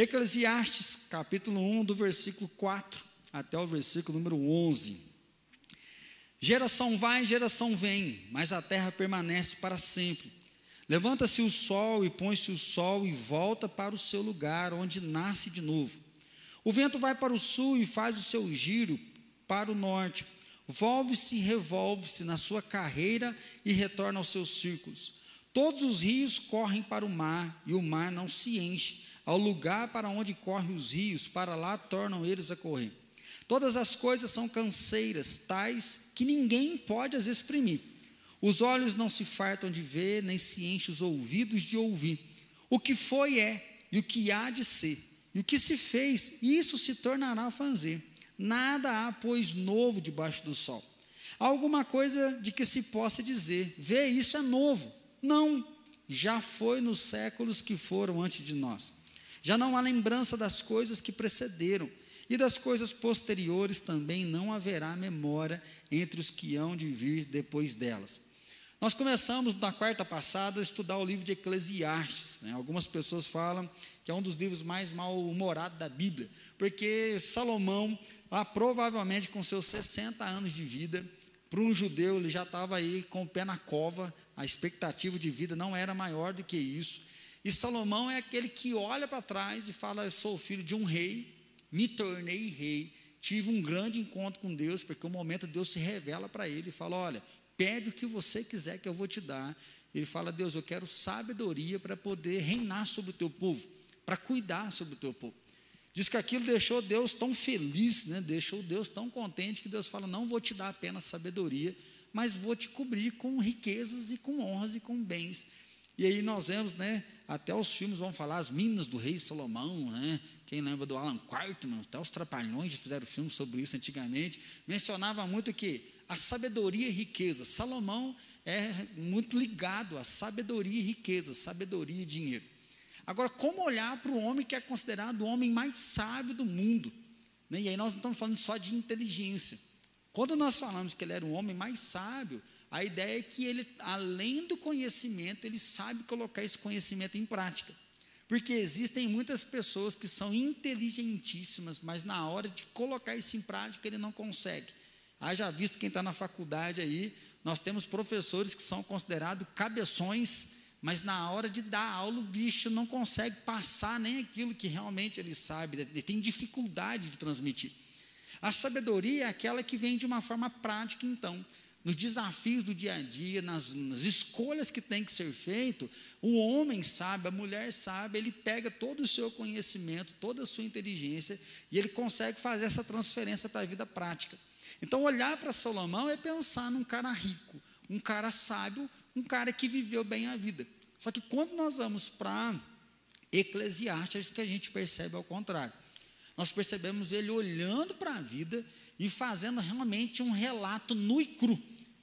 Eclesiastes, capítulo 1, do versículo 4 até o versículo número 11. Geração vai, geração vem, mas a terra permanece para sempre. Levanta-se o sol e põe-se o sol e volta para o seu lugar, onde nasce de novo. O vento vai para o sul e faz o seu giro para o norte. Volve-se e revolve-se na sua carreira e retorna aos seus círculos. Todos os rios correm para o mar, e o mar não se enche. Ao lugar para onde correm os rios, para lá tornam eles a correr. Todas as coisas são canseiras, tais que ninguém pode as exprimir. Os olhos não se fartam de ver, nem se enchem os ouvidos de ouvir. O que foi é, e o que há de ser, e o que se fez, isso se tornará a fazer. Nada há, pois, novo debaixo do sol. Há alguma coisa de que se possa dizer, vê, isso é novo. Não, já foi nos séculos que foram antes de nós. Já não há lembrança das coisas que precederam, e das coisas posteriores também não haverá memória entre os que hão de vir depois delas. Nós começamos na quarta passada a estudar o livro de Eclesiastes. Né? Algumas pessoas falam que é um dos livros mais mal-humorados da Bíblia, porque Salomão, ah, provavelmente com seus 60 anos de vida, para um judeu ele já estava aí com o pé na cova, a expectativa de vida não era maior do que isso. E Salomão é aquele que olha para trás e fala: Eu sou filho de um rei, me tornei rei, tive um grande encontro com Deus, porque o momento Deus se revela para ele e fala: Olha, pede o que você quiser que eu vou te dar. Ele fala: Deus, eu quero sabedoria para poder reinar sobre o teu povo, para cuidar sobre o teu povo. Diz que aquilo deixou Deus tão feliz, né? deixou Deus tão contente, que Deus fala: Não vou te dar apenas sabedoria, mas vou te cobrir com riquezas e com honras e com bens. E aí nós vemos, né, até os filmes vão falar as minas do rei Salomão, né? Quem lembra do Alan Quartman, até os trapalhões fizeram filmes sobre isso antigamente, mencionava muito que a sabedoria e riqueza. Salomão é muito ligado à sabedoria e riqueza, sabedoria e dinheiro. Agora, como olhar para o homem que é considerado o homem mais sábio do mundo? Né? E aí nós não estamos falando só de inteligência. Quando nós falamos que ele era o homem mais sábio, a ideia é que ele, além do conhecimento, ele sabe colocar esse conhecimento em prática. Porque existem muitas pessoas que são inteligentíssimas, mas na hora de colocar isso em prática ele não consegue. Haja visto quem está na faculdade aí, nós temos professores que são considerados cabeções, mas na hora de dar aula o bicho não consegue passar nem aquilo que realmente ele sabe, ele tem dificuldade de transmitir. A sabedoria é aquela que vem de uma forma prática, então nos desafios do dia a dia, nas, nas, escolhas que tem que ser feito, o homem sabe, a mulher sabe, ele pega todo o seu conhecimento, toda a sua inteligência e ele consegue fazer essa transferência para a vida prática. Então, olhar para Salomão é pensar num cara rico, um cara sábio, um cara que viveu bem a vida. Só que quando nós vamos para Eclesiastes, é isso que a gente percebe ao contrário. Nós percebemos ele olhando para a vida e fazendo realmente um relato nu e cru.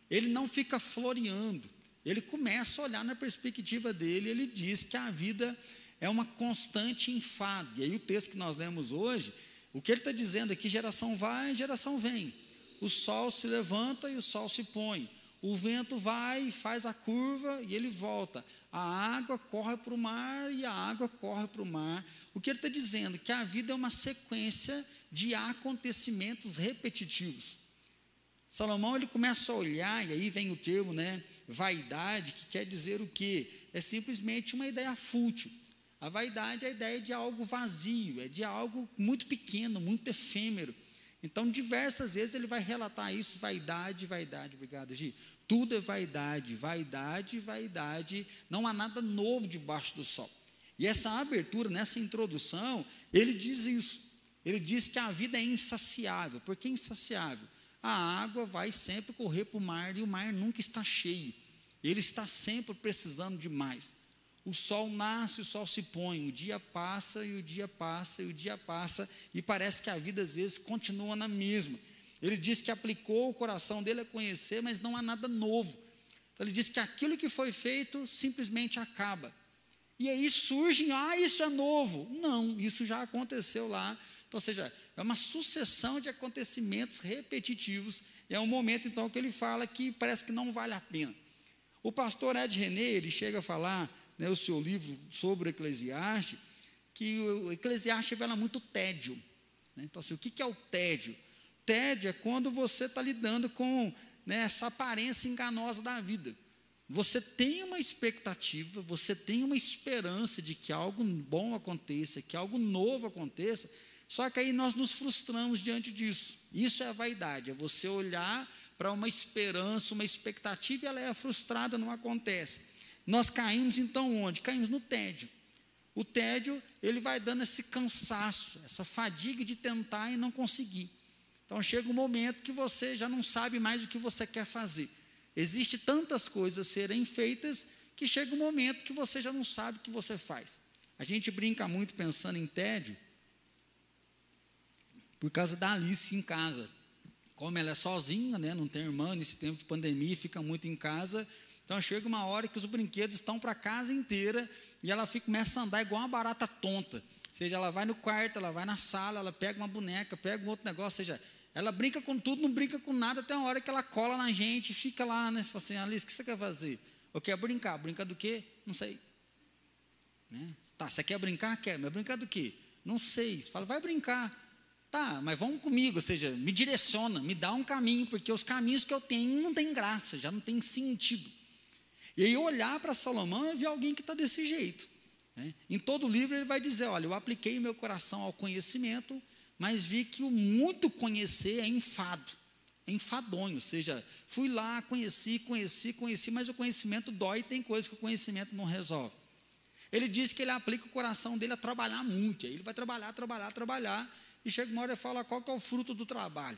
Ele não fica floreando, ele começa a olhar na perspectiva dele, ele diz que a vida é uma constante enfado. E aí o texto que nós lemos hoje, o que ele está dizendo aqui, geração vai, geração vem. O sol se levanta e o sol se põe. O vento vai, faz a curva e ele volta. A água corre para o mar e a água corre para o mar. O que ele está dizendo? Que a vida é uma sequência de acontecimentos repetitivos. Salomão ele começa a olhar, e aí vem o termo, né, vaidade, que quer dizer o quê? É simplesmente uma ideia fútil. A vaidade é a ideia de algo vazio, é de algo muito pequeno, muito efêmero. Então, diversas vezes ele vai relatar isso: vaidade, vaidade, obrigado, Gi. Tudo é vaidade, vaidade, vaidade, não há nada novo debaixo do sol. E essa abertura, nessa introdução, ele diz isso. Ele diz que a vida é insaciável. Por que insaciável? A água vai sempre correr para o mar e o mar nunca está cheio. Ele está sempre precisando de mais. O sol nasce, o sol se põe, o dia passa e o dia passa e o dia passa, e parece que a vida às vezes continua na mesma. Ele diz que aplicou o coração dele a conhecer, mas não há nada novo. Então ele diz que aquilo que foi feito simplesmente acaba. E aí surge, ah, isso é novo. Não, isso já aconteceu lá então, ou seja, é uma sucessão de acontecimentos repetitivos. E é um momento, então, que ele fala que parece que não vale a pena. O pastor Ed René, ele chega a falar, né, o seu livro sobre o Eclesiastes, que o Eclesiastes revela muito tédio. Né? Então, assim, o que, é o tédio? Tédio é quando você está lidando com né, essa aparência enganosa da vida. Você tem uma expectativa, você tem uma esperança de que algo bom aconteça, que algo novo aconteça, só que aí nós nos frustramos diante disso. Isso é a vaidade, é você olhar para uma esperança, uma expectativa e ela é frustrada, não acontece. Nós caímos então onde? Caímos no tédio. O tédio, ele vai dando esse cansaço, essa fadiga de tentar e não conseguir. Então chega um momento que você já não sabe mais o que você quer fazer. Existe tantas coisas serem feitas que chega um momento que você já não sabe o que você faz. A gente brinca muito pensando em tédio por causa da Alice em casa. Como ela é sozinha, né, não tem irmã nesse tempo de pandemia, fica muito em casa, então chega uma hora que os brinquedos estão para a casa inteira e ela fica, começa a andar igual uma barata tonta. Ou seja, ela vai no quarto, ela vai na sala, ela pega uma boneca, pega um outro negócio, ou seja, ela brinca com tudo, não brinca com nada, até uma hora que ela cola na gente, fica lá, né? Você fala assim, Alice, o que você quer fazer? Eu quero brincar. Brincar do quê? Não sei. Né? Tá, você quer brincar? Quer, mas brincar do quê? Não sei. Você fala, vai brincar. Tá, mas vamos comigo, ou seja, me direciona, me dá um caminho, porque os caminhos que eu tenho não tem graça, já não tem sentido. E aí olhar para Salomão e ver alguém que está desse jeito. Né? Em todo o livro ele vai dizer: olha, eu apliquei meu coração ao conhecimento, mas vi que o muito conhecer é enfado, é enfadonho. Ou seja, fui lá, conheci, conheci, conheci, mas o conhecimento dói tem coisas que o conhecimento não resolve. Ele diz que ele aplica o coração dele a trabalhar muito. Aí ele vai trabalhar, trabalhar, trabalhar, e chega uma hora e fala qual que é o fruto do trabalho?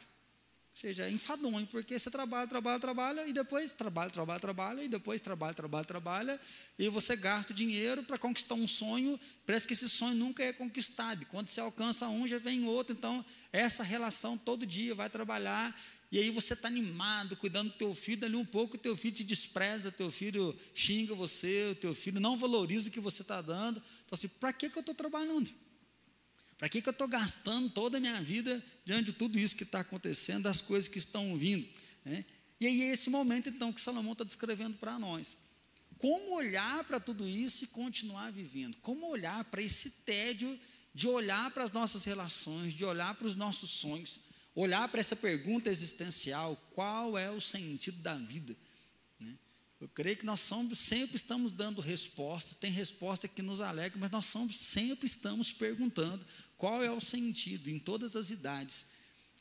Seja, é enfadonho, porque você trabalha, trabalha, trabalha, e depois trabalha, trabalha, trabalha, e depois trabalha, trabalha, trabalha, e você gasta dinheiro para conquistar um sonho, parece que esse sonho nunca é conquistado, e quando você alcança um, já vem outro, então, essa relação todo dia, vai trabalhar, e aí você está animado, cuidando do teu filho, dali um pouco o teu filho te despreza, teu filho xinga você, o teu filho não valoriza o que você está dando, então assim, para que, que eu estou trabalhando? Para que, que eu estou gastando toda a minha vida diante de tudo isso que está acontecendo, das coisas que estão vindo? Né? E aí é esse momento, então, que Salomão está descrevendo para nós. Como olhar para tudo isso e continuar vivendo? Como olhar para esse tédio de olhar para as nossas relações, de olhar para os nossos sonhos, olhar para essa pergunta existencial: qual é o sentido da vida? Eu creio que nós somos, sempre estamos dando respostas, tem resposta que nos alegra, mas nós somos, sempre estamos perguntando qual é o sentido em todas as idades.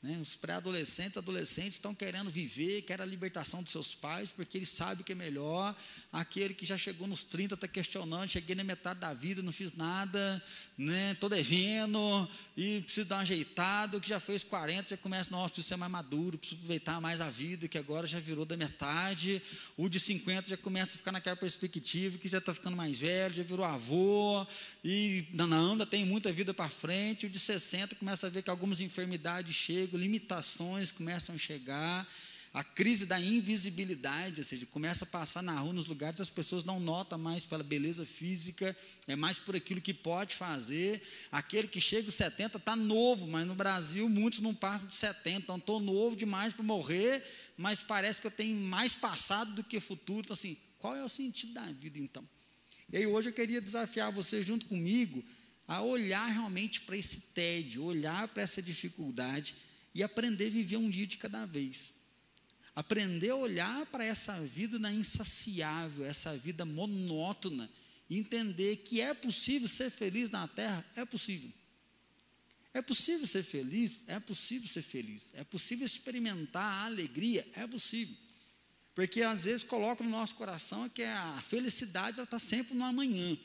Né? Os pré-adolescentes, adolescentes estão querendo viver, querem a libertação dos seus pais, porque eles sabem que é melhor. Aquele que já chegou nos 30 está questionando, cheguei na metade da vida, não fiz nada, estou né? devendo, e preciso dar uma ajeitada. O que já fez 40 já começa, nossa, preciso ser mais maduro, preciso aproveitar mais a vida, que agora já virou da metade. O de 50 já começa a ficar naquela perspectiva, que já está ficando mais velho, já virou avô, e não, não ainda tem muita vida para frente. O de 60 começa a ver que algumas enfermidades chegam limitações começam a chegar, a crise da invisibilidade, ou seja, começa a passar na rua, nos lugares, as pessoas não notam mais pela beleza física, é mais por aquilo que pode fazer. Aquele que chega aos 70 está novo, mas no Brasil muitos não passam de 70, então estou novo demais para morrer, mas parece que eu tenho mais passado do que futuro. Então, assim, qual é o sentido da vida então? E aí hoje eu queria desafiar você junto comigo a olhar realmente para esse tédio, olhar para essa dificuldade e aprender a viver um dia de cada vez. Aprender a olhar para essa vida na insaciável, essa vida monótona, e entender que é possível ser feliz na terra, é possível. É possível ser feliz? É possível ser feliz. É possível experimentar a alegria? É possível. Porque às vezes coloca no nosso coração que a felicidade está sempre no amanhã.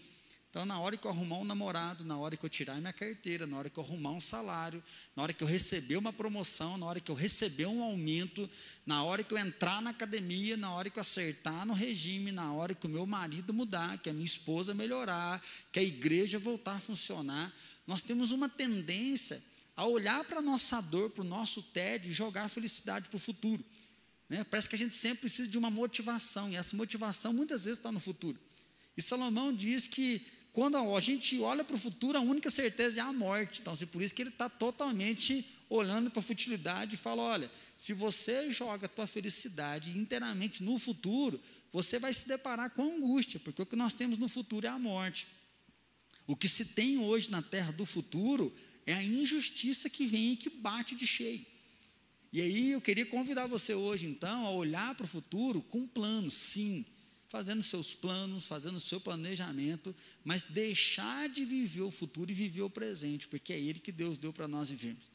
Então, na hora que eu arrumar um namorado, na hora que eu tirar minha carteira, na hora que eu arrumar um salário, na hora que eu receber uma promoção, na hora que eu receber um aumento, na hora que eu entrar na academia, na hora que eu acertar no regime, na hora que o meu marido mudar, que a minha esposa melhorar, que a igreja voltar a funcionar, nós temos uma tendência a olhar para a nossa dor, para o nosso tédio e jogar a felicidade para o futuro. Né? Parece que a gente sempre precisa de uma motivação, e essa motivação muitas vezes está no futuro. E Salomão diz que quando a gente olha para o futuro, a única certeza é a morte. Então, assim, por isso que ele está totalmente olhando para a futilidade e fala: olha, se você joga a tua felicidade inteiramente no futuro, você vai se deparar com angústia, porque o que nós temos no futuro é a morte. O que se tem hoje na terra do futuro é a injustiça que vem e que bate de cheio. E aí eu queria convidar você hoje, então, a olhar para o futuro com planos, sim, fazendo seus planos, fazendo seu planejamento, mas deixar de viver o futuro e viver o presente, porque é ele que Deus deu para nós vivermos.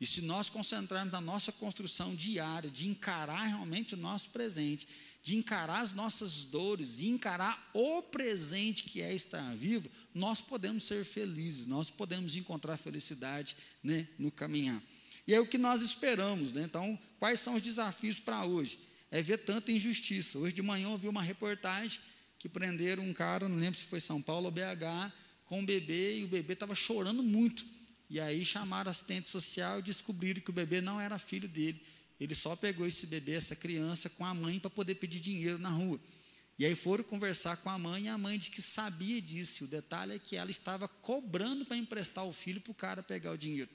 E se nós concentrarmos na nossa construção diária, de encarar realmente o nosso presente, de encarar as nossas dores, e encarar o presente que é estar vivo, nós podemos ser felizes, nós podemos encontrar felicidade né, no caminhar. E é o que nós esperamos. Né? Então, quais são os desafios para hoje? É ver tanta injustiça. Hoje de manhã eu vi uma reportagem que prenderam um cara, não lembro se foi São Paulo ou BH, com um bebê, e o bebê estava chorando muito. E aí chamaram assistente social e descobriram que o bebê não era filho dele. Ele só pegou esse bebê, essa criança, com a mãe para poder pedir dinheiro na rua. E aí foram conversar com a mãe e a mãe disse que sabia disso. O detalhe é que ela estava cobrando para emprestar o filho para o cara pegar o dinheiro.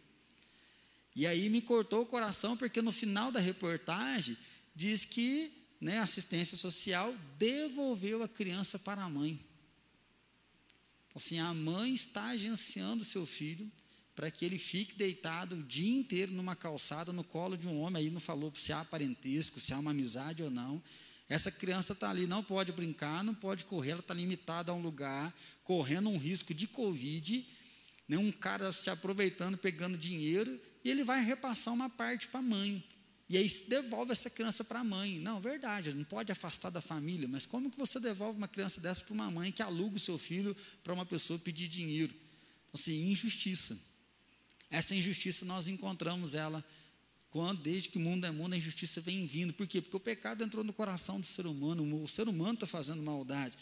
E aí me cortou o coração, porque no final da reportagem diz que né, a assistência social devolveu a criança para a mãe. Assim, a mãe está agenciando seu filho para que ele fique deitado o dia inteiro numa calçada no colo de um homem. Aí não falou se há parentesco, se há uma amizade ou não. Essa criança está ali, não pode brincar, não pode correr, ela está limitada a um lugar, correndo um risco de Covid, né, um cara se aproveitando, pegando dinheiro e ele vai repassar uma parte para a mãe. E aí devolve essa criança para a mãe. Não, verdade, não pode afastar da família, mas como que você devolve uma criança dessa para uma mãe que aluga o seu filho para uma pessoa pedir dinheiro? Então, assim, injustiça. Essa injustiça nós encontramos ela quando, desde que o mundo é mundo, a injustiça vem vindo. Por quê? Porque o pecado entrou no coração do ser humano, o ser humano está fazendo maldade.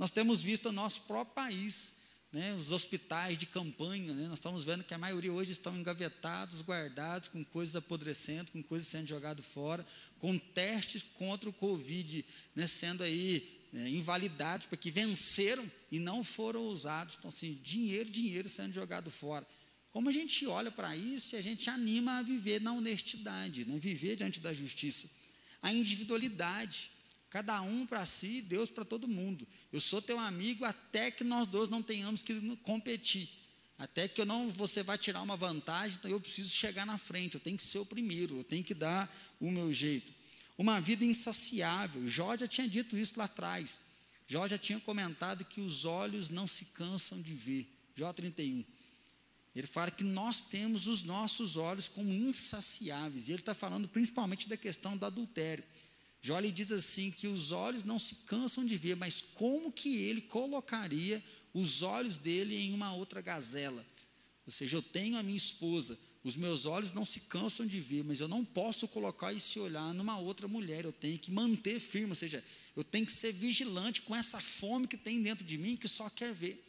Nós temos visto o nosso próprio país né, os hospitais de campanha, né, nós estamos vendo que a maioria hoje estão engavetados, guardados, com coisas apodrecendo, com coisas sendo jogadas fora, com testes contra o Covid né, sendo aí é, invalidados, porque venceram e não foram usados. Então, assim, dinheiro, dinheiro sendo jogado fora. Como a gente olha para isso e a gente anima a viver na honestidade, né, viver diante da justiça. A individualidade. Cada um para si, Deus para todo mundo. Eu sou teu amigo até que nós dois não tenhamos que competir. Até que eu não, você vai tirar uma vantagem, então eu preciso chegar na frente, eu tenho que ser o primeiro, eu tenho que dar o meu jeito. Uma vida insaciável. Jó já tinha dito isso lá atrás. Jó já tinha comentado que os olhos não se cansam de ver. Jó 31. Ele fala que nós temos os nossos olhos como insaciáveis. E ele está falando principalmente da questão do adultério. Jó lhe diz assim que os olhos não se cansam de ver, mas como que ele colocaria os olhos dele em uma outra gazela? Ou seja, eu tenho a minha esposa, os meus olhos não se cansam de ver, mas eu não posso colocar esse olhar numa outra mulher, eu tenho que manter firme, ou seja, eu tenho que ser vigilante com essa fome que tem dentro de mim que só quer ver.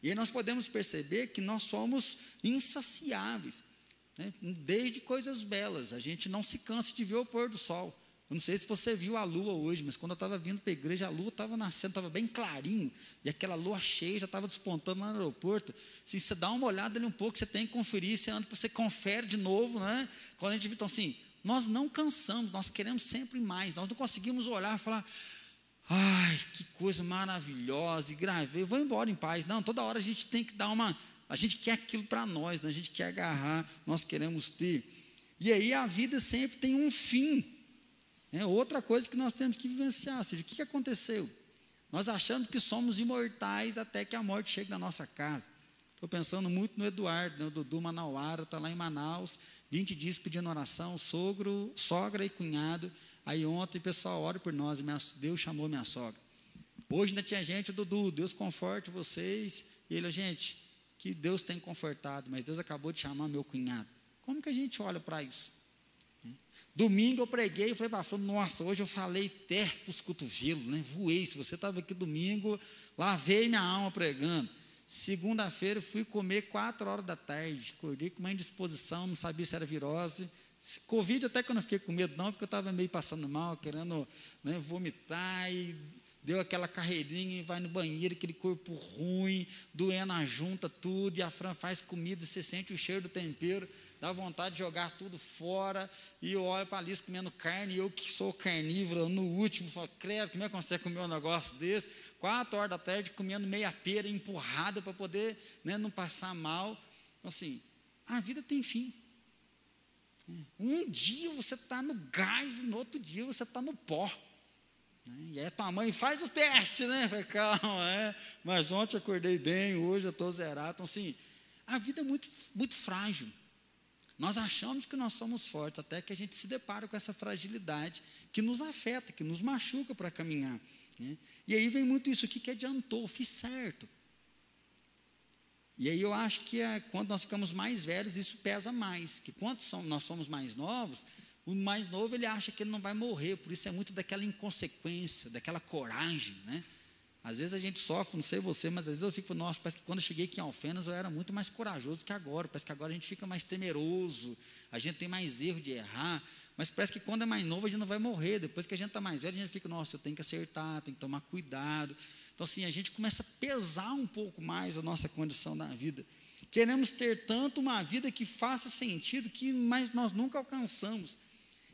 E aí nós podemos perceber que nós somos insaciáveis, né? desde coisas belas, a gente não se cansa de ver o pôr do sol. Eu não sei se você viu a lua hoje, mas quando eu estava vindo para a igreja, a lua estava nascendo, estava bem clarinho, e aquela lua cheia já estava despontando lá no aeroporto. Se você dá uma olhada ali um pouco, você tem que conferir, você anda, você confere de novo, né? Quando a gente então assim, nós não cansamos, nós queremos sempre mais, nós não conseguimos olhar e falar, ai, que coisa maravilhosa, e gravei, vou embora em paz. Não, toda hora a gente tem que dar uma, a gente quer aquilo para nós, né? a gente quer agarrar, nós queremos ter. E aí a vida sempre tem um fim. É outra coisa que nós temos que vivenciar. Ou seja, o que, aconteceu? Nós achamos que somos imortais até que a morte chegue na nossa casa. Estou pensando muito no Eduardo, né, Dudu Manauara, está lá em Manaus, 20 dias pedindo oração, sogro, sogra e cunhado. Aí ontem pessoal ora por nós, Deus chamou minha sogra. Hoje ainda tinha gente, Dudu, Deus conforte vocês. E ele, gente, que Deus tem confortado, mas Deus acabou de chamar meu cunhado. Como que a gente olha para isso? Domingo eu preguei e falei para nossa, hoje eu falei terra para os cotovelos, né? Voei. Se você estava aqui domingo, lavei minha alma pregando. Segunda-feira fui comer quatro horas da tarde. Acordei com uma indisposição, não sabia se era virose. Covid até que eu não fiquei com medo, não, porque eu estava meio passando mal, querendo né, vomitar. E deu aquela carreirinha e vai no banheiro, aquele corpo ruim, doendo a junta, tudo, e a Fran faz comida, você sente o cheiro do tempero, dá vontade de jogar tudo fora, e eu olho para a Alice comendo carne, e eu que sou carnívoro, no último, falo, credo, como é que consegue comer um negócio desse? Quatro horas da tarde, comendo meia pera, empurrada, para poder né, não passar mal. Então, assim, a vida tem fim. Um dia você está no gás, e no outro dia você está no pó. Né? E aí tua mãe faz o teste, né? Falei, calma, é. Mas ontem acordei bem, hoje eu estou zerado. Então, assim, a vida é muito, muito frágil. Nós achamos que nós somos fortes, até que a gente se depara com essa fragilidade que nos afeta, que nos machuca para caminhar. Né? E aí vem muito isso, o que, que adiantou? Fiz certo. E aí eu acho que é, quando nós ficamos mais velhos, isso pesa mais. Que quando nós somos mais novos, o mais novo ele acha que ele não vai morrer, por isso é muito daquela inconsequência, daquela coragem, né? Às vezes a gente sofre, não sei você, mas às vezes eu fico, nossa, parece que quando eu cheguei aqui em Alfenas eu era muito mais corajoso que agora. Parece que agora a gente fica mais temeroso, a gente tem mais erro de errar. Mas parece que quando é mais novo a gente não vai morrer. Depois que a gente está mais velho, a gente fica, nossa, eu tenho que acertar, tenho que tomar cuidado. Então, assim, a gente começa a pesar um pouco mais a nossa condição na vida. Queremos ter tanto uma vida que faça sentido, que mas nós nunca alcançamos.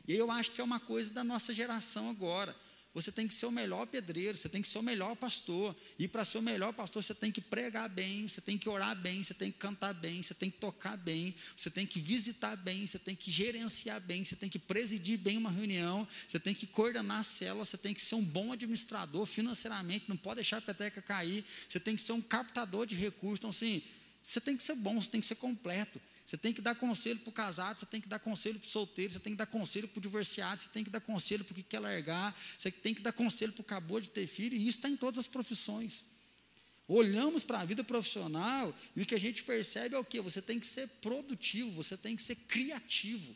E eu acho que é uma coisa da nossa geração agora. Você tem que ser o melhor pedreiro, você tem que ser o melhor pastor. E para ser o melhor pastor, você tem que pregar bem, você tem que orar bem, você tem que cantar bem, você tem que tocar bem, você tem que visitar bem, você tem que gerenciar bem, você tem que presidir bem uma reunião, você tem que coordenar a célula, você tem que ser um bom administrador financeiramente, não pode deixar a peteca cair, você tem que ser um captador de recursos. Então, assim, você tem que ser bom, você tem que ser completo. Você tem que dar conselho para o casado, você tem que dar conselho para o solteiro, você tem que dar conselho para o divorciado, você tem que dar conselho para o que quer largar, você tem que dar conselho para o acabou de ter filho, e isso está em todas as profissões. Olhamos para a vida profissional e o que a gente percebe é o que? Você tem que ser produtivo, você tem que ser criativo,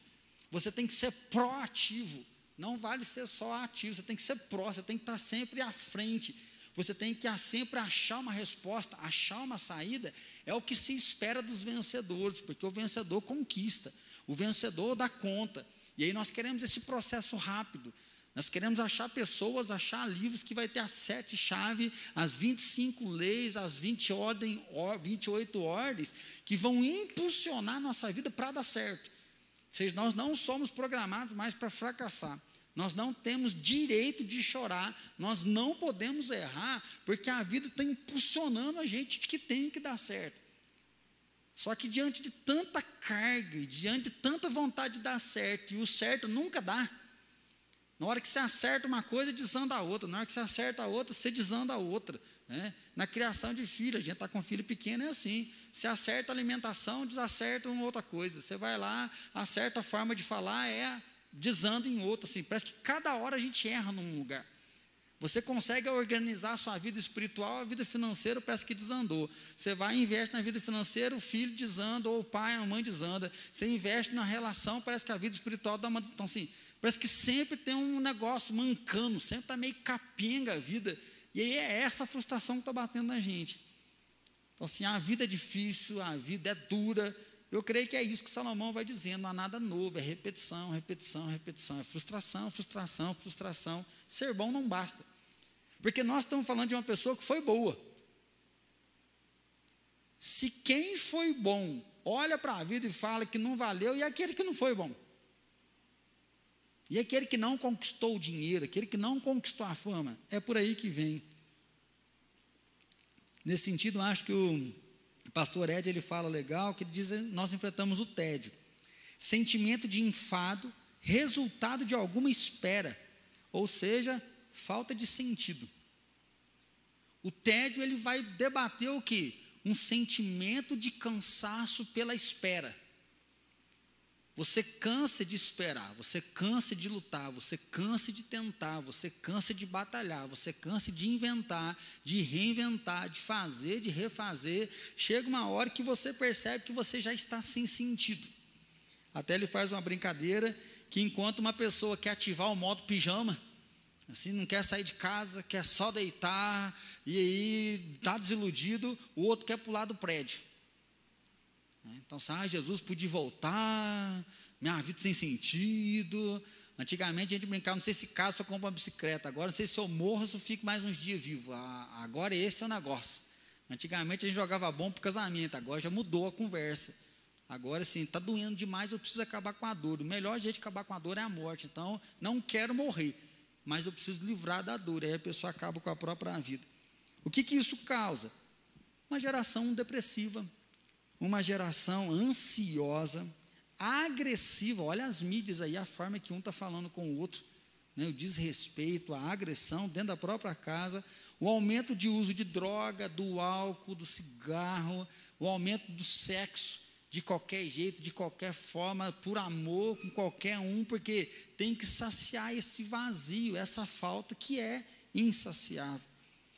você tem que ser proativo. Não vale ser só ativo, você tem que ser pró, você tem que estar sempre à frente. Você tem que sempre achar uma resposta, achar uma saída, é o que se espera dos vencedores, porque o vencedor conquista, o vencedor dá conta. E aí nós queremos esse processo rápido. Nós queremos achar pessoas, achar livros que vai ter as sete chaves, as 25 leis, as 20 ordem, 28 ordens, que vão impulsionar nossa vida para dar certo. Ou seja, nós não somos programados mais para fracassar. Nós não temos direito de chorar, nós não podemos errar, porque a vida está impulsionando a gente que tem que dar certo. Só que diante de tanta carga, diante de tanta vontade de dar certo, e o certo nunca dá. Na hora que você acerta uma coisa, desanda a outra. Na hora que você acerta a outra, você desanda a outra. Né? Na criação de filho, a gente está com filho pequeno, é assim. Você acerta a alimentação, desacerta uma outra coisa. Você vai lá, acerta a forma de falar, é desanda em outro, assim, parece que cada hora a gente erra num lugar. Você consegue organizar a sua vida espiritual, a vida financeira parece que desandou. Você vai e investe na vida financeira, o filho desanda, ou o pai, a mãe desanda. Você investe na relação, parece que a vida espiritual dá uma. Então, assim, parece que sempre tem um negócio mancando, sempre está meio capenga a vida. E aí é essa frustração que está batendo na gente. Então, assim, a vida é difícil, a vida é dura, eu creio que é isso que Salomão vai dizendo, não há nada novo, é repetição, repetição, repetição, é frustração, frustração, frustração. Ser bom não basta. Porque nós estamos falando de uma pessoa que foi boa. Se quem foi bom olha para a vida e fala que não valeu, e aquele que não foi bom? E aquele que não conquistou o dinheiro, aquele que não conquistou a fama, é por aí que vem. Nesse sentido, acho que o o pastor Ed ele fala legal que ele diz nós enfrentamos o tédio, sentimento de enfado, resultado de alguma espera, ou seja, falta de sentido. O tédio ele vai debater o que? Um sentimento de cansaço pela espera. Você cansa de esperar, você cansa de lutar, você cansa de tentar, você cansa de batalhar, você cansa de inventar, de reinventar, de fazer, de refazer. Chega uma hora que você percebe que você já está sem sentido. Até ele faz uma brincadeira que enquanto uma pessoa quer ativar o modo pijama, assim, não quer sair de casa, quer só deitar, e aí está desiludido, o outro quer pular do prédio. Né? Então, ah, Jesus podia voltar, minha vida sem sentido, Antigamente a gente brincava, não sei se caso eu compro uma bicicleta, agora não sei se eu morro se eu fico mais uns dias vivo. Ah, agora esse é o negócio. Antigamente a gente jogava bom para o casamento, agora já mudou a conversa. Agora sim, está doendo demais, eu preciso acabar com a dor. O melhor jeito de acabar com a dor é a morte. Então, não quero morrer, mas eu preciso livrar da dor. Aí a pessoa acaba com a própria vida. O que, que isso causa? Uma geração depressiva, uma geração ansiosa, agressiva. Olha as mídias aí, a forma que um está falando com o outro, né? o desrespeito, a agressão dentro da própria casa, o aumento de uso de droga, do álcool, do cigarro, o aumento do sexo de qualquer jeito, de qualquer forma, por amor com qualquer um, porque tem que saciar esse vazio, essa falta que é insaciável.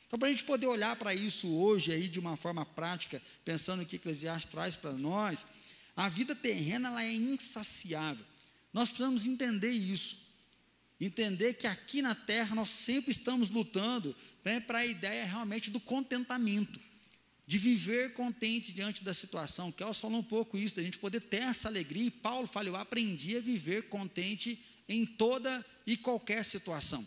Então, para a gente poder olhar para isso hoje aí de uma forma prática, pensando o que Eclesiastes traz para nós, a vida terrena ela é insaciável. Nós precisamos entender isso. Entender que aqui na terra nós sempre estamos lutando né, para a ideia realmente do contentamento, de viver contente diante da situação. Kelso falou um pouco isso, da gente poder ter essa alegria. E Paulo fala: Eu aprendi a viver contente em toda e qualquer situação.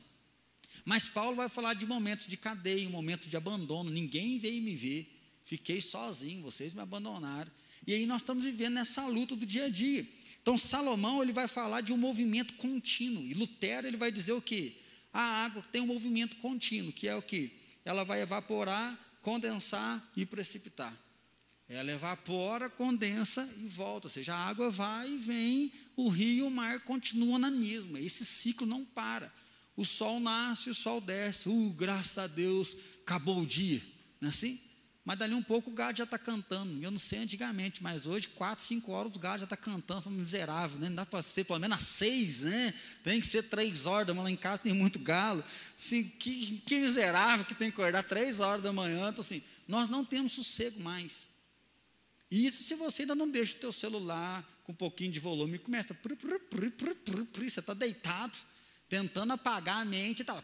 Mas Paulo vai falar de momentos de cadeia, um momento de abandono. Ninguém veio me ver, fiquei sozinho, vocês me abandonaram. E aí nós estamos vivendo nessa luta do dia a dia. Então Salomão ele vai falar de um movimento contínuo e Lutero ele vai dizer o que? A água tem um movimento contínuo, que é o que? Ela vai evaporar, condensar e precipitar. Ela evapora, condensa e volta, ou seja, a água vai e vem, o rio e o mar continuam na mesma. Esse ciclo não para. O sol nasce, o sol desce. Uh, graças a Deus, acabou o dia. Não é assim? Mas dali um pouco o gado já está cantando. Eu não sei antigamente, mas hoje, quatro, cinco horas, o gado já está cantando, foi miserável, né? Não dá para ser pelo menos às seis, né? Tem que ser três horas da manhã, lá em casa tem muito galo. Assim, que, que miserável que tem que acordar três horas da manhã. Então, assim, nós não temos sossego mais. E isso se você ainda não deixa o teu celular com um pouquinho de volume começa. Você está deitado, tentando apagar a mente, está lá.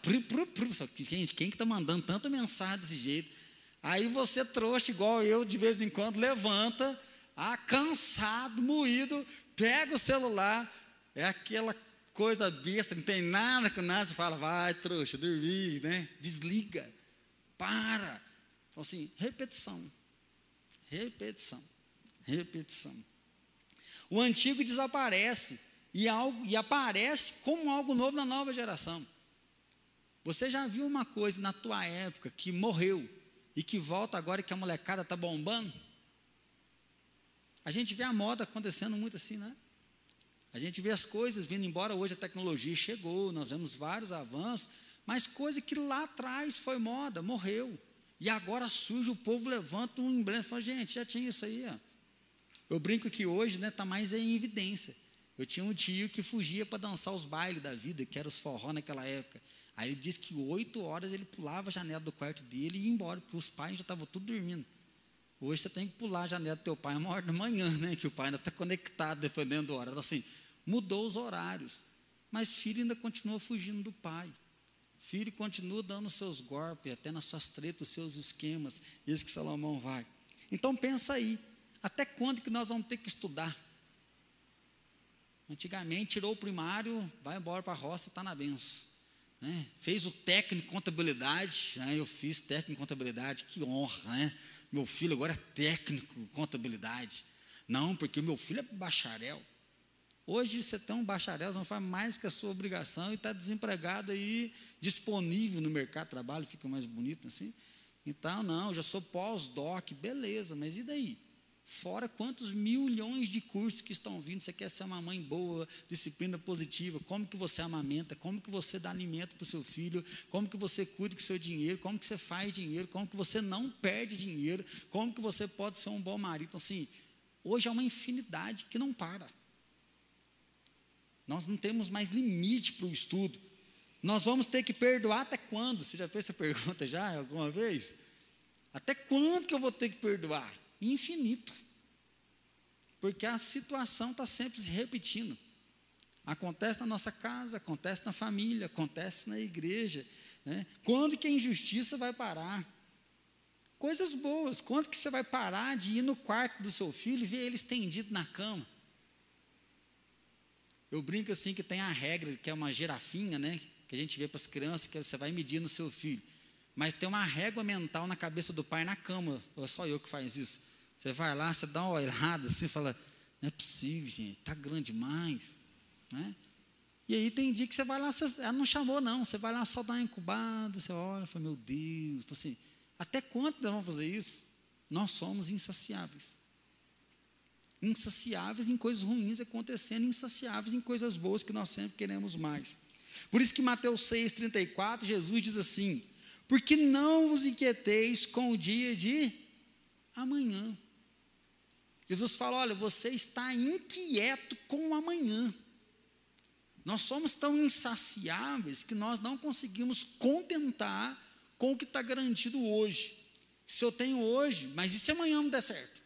Gente, quem que está mandando tanta mensagem desse jeito? Aí você trouxa, igual eu, de vez em quando, levanta, ah, cansado, moído, pega o celular, é aquela coisa besta, não tem nada com nada, você fala, vai, trouxa, dormir, né? Desliga, para. Então, assim, repetição, repetição, repetição. O antigo desaparece e, algo, e aparece como algo novo na nova geração. Você já viu uma coisa na tua época que morreu, e que volta agora que a molecada está bombando. A gente vê a moda acontecendo muito assim, né? A gente vê as coisas vindo embora, hoje a tecnologia chegou, nós vemos vários avanços, mas coisa que lá atrás foi moda, morreu. E agora surge, o povo levanta um emblema e fala, gente, já tinha isso aí. Ó. Eu brinco que hoje está né, tá mais em evidência. Eu tinha um tio que fugia para dançar os bailes da vida, que era os forró naquela época. Aí ele disse que oito horas ele pulava a janela do quarto dele e ia embora, porque os pais já estavam tudo dormindo. Hoje você tem que pular a janela do teu pai uma hora da manhã, né? Que o pai ainda está conectado dependendo da hora. Então, assim, mudou os horários. Mas filho ainda continua fugindo do pai. Filho continua dando seus golpes, até nas suas tretas, os seus esquemas. Isso que Salomão vai. Então pensa aí, até quando que nós vamos ter que estudar? Antigamente tirou o primário, vai embora para a roça, está na benção. Né? Fez o técnico em contabilidade, né? eu fiz técnico em contabilidade, que honra, né? Meu filho agora é técnico em contabilidade. Não, porque o meu filho é bacharel. Hoje você tem um bacharel, não faz mais que a sua obrigação e está desempregado aí, disponível no mercado de trabalho, fica mais bonito assim. Então, não, já sou pós-doc, beleza, mas e daí? Fora quantos milhões de cursos que estão vindo, você quer ser uma mãe boa, disciplina positiva, como que você amamenta, como que você dá alimento para o seu filho, como que você cuida do seu dinheiro, como que você faz dinheiro, como que você não perde dinheiro, como que você pode ser um bom marido. Então, assim, hoje é uma infinidade que não para. Nós não temos mais limite para o estudo. Nós vamos ter que perdoar até quando? Você já fez essa pergunta já alguma vez? Até quando que eu vou ter que perdoar? Infinito. Porque a situação está sempre se repetindo. Acontece na nossa casa, acontece na família, acontece na igreja. Né? Quando que a injustiça vai parar? Coisas boas. Quando que você vai parar de ir no quarto do seu filho e ver ele estendido na cama? Eu brinco assim que tem a regra, que é uma girafinha, né? Que a gente vê para as crianças, que você vai medir no seu filho. Mas tem uma régua mental na cabeça do pai na cama. Ou é só eu que faz isso. Você vai lá, você dá uma olhada, você fala, não é possível, gente, está grande demais. Né? E aí tem dia que você vai lá, você, ela não chamou, não. Você vai lá só dar uma incubada, você olha, fala, meu Deus, então, assim, até quanto nós vamos fazer isso? Nós somos insaciáveis insaciáveis em coisas ruins acontecendo, insaciáveis em coisas boas que nós sempre queremos mais. Por isso que Mateus 6,34, Jesus diz assim: Porque não vos inquieteis com o dia de amanhã. Jesus fala: olha, você está inquieto com o amanhã. Nós somos tão insaciáveis que nós não conseguimos contentar com o que está garantido hoje. Se eu tenho hoje, mas e se amanhã não der certo?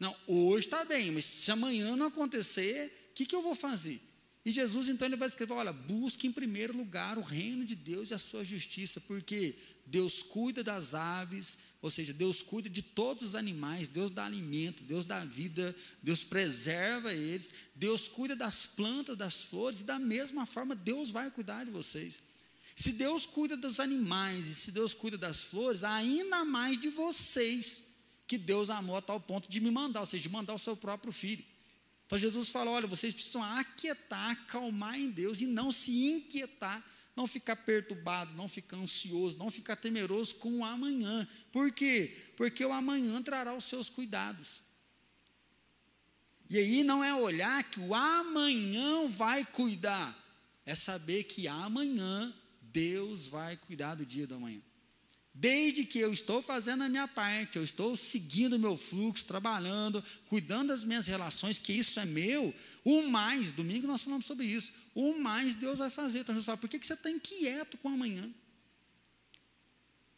Não, hoje está bem, mas se amanhã não acontecer, o que, que eu vou fazer? E Jesus, então, ele vai escrever: olha, busque em primeiro lugar o reino de Deus e a sua justiça, porque Deus cuida das aves, ou seja, Deus cuida de todos os animais, Deus dá alimento, Deus dá vida, Deus preserva eles, Deus cuida das plantas, das flores, e da mesma forma Deus vai cuidar de vocês. Se Deus cuida dos animais e se Deus cuida das flores, ainda mais de vocês que Deus amou a tal ponto de me mandar, ou seja, de mandar o seu próprio filho. Então Jesus falou: olha, vocês precisam aquietar, acalmar em Deus e não se inquietar, não ficar perturbado, não ficar ansioso, não ficar temeroso com o amanhã. Por quê? Porque o amanhã trará os seus cuidados. E aí não é olhar que o amanhã vai cuidar, é saber que amanhã Deus vai cuidar do dia do amanhã. Desde que eu estou fazendo a minha parte, eu estou seguindo o meu fluxo, trabalhando, cuidando das minhas relações, que isso é meu, o mais, domingo nós falamos sobre isso, o mais Deus vai fazer. Então Jesus fala, por que, que você está inquieto com amanhã?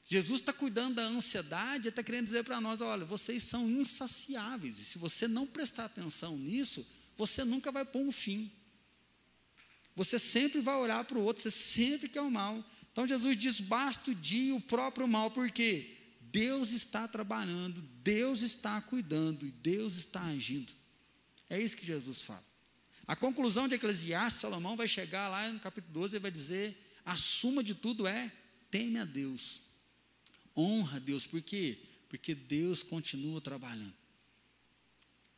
Jesus está cuidando da ansiedade, está querendo dizer para nós: olha, vocês são insaciáveis, e se você não prestar atenção nisso, você nunca vai pôr um fim. Você sempre vai olhar para o outro, você sempre quer o mal. Então Jesus diz: basta o dia o próprio mal, porque Deus está trabalhando, Deus está cuidando e Deus está agindo. É isso que Jesus fala. A conclusão de Eclesiastes, Salomão vai chegar lá no capítulo 12 e vai dizer: a suma de tudo é teme a Deus, honra a Deus, por quê? Porque Deus continua trabalhando.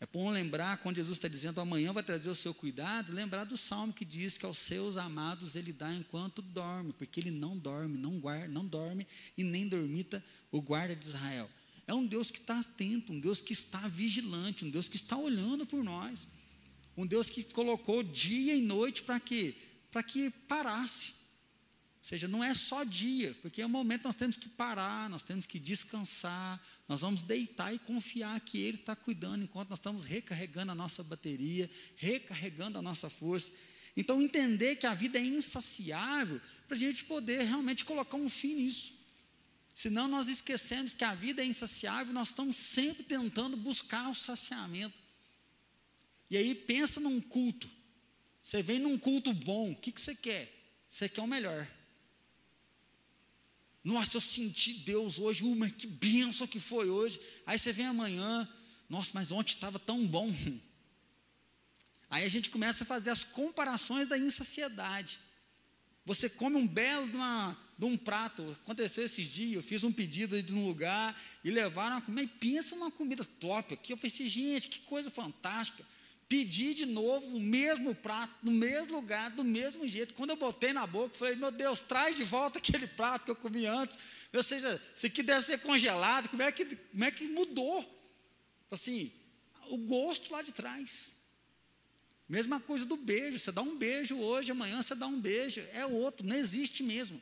É bom lembrar, quando Jesus está dizendo amanhã vai trazer o seu cuidado, lembrar do salmo que diz que aos seus amados ele dá enquanto dorme, porque ele não dorme, não guarda, não dorme e nem dormita o guarda de Israel. É um Deus que está atento, um Deus que está vigilante, um Deus que está olhando por nós, um Deus que colocou dia e noite para quê? Para que parasse. Ou seja, não é só dia, porque é um momento nós temos que parar, nós temos que descansar, nós vamos deitar e confiar que Ele está cuidando enquanto nós estamos recarregando a nossa bateria, recarregando a nossa força. Então, entender que a vida é insaciável, para a gente poder realmente colocar um fim nisso. Senão, nós esquecemos que a vida é insaciável, nós estamos sempre tentando buscar o saciamento. E aí, pensa num culto. Você vem num culto bom, o que, que você quer? Você quer o melhor. Nossa, eu senti Deus hoje, uma que bênção que foi hoje. Aí você vem amanhã, nossa, mas ontem estava tão bom. Aí a gente começa a fazer as comparações da insaciedade. Você come um belo de, uma, de um prato. Aconteceu esses dias, eu fiz um pedido de um lugar e levaram a comer. E pensa numa comida top aqui. Eu falei assim, gente, que coisa fantástica pedi de novo o mesmo prato, no mesmo lugar, do mesmo jeito. Quando eu botei na boca, falei, meu Deus, traz de volta aquele prato que eu comi antes. Ou seja, isso aqui deve ser congelado, como é que, como é que mudou? Assim, o gosto lá de trás. Mesma coisa do beijo, você dá um beijo hoje, amanhã você dá um beijo, é outro, não existe mesmo.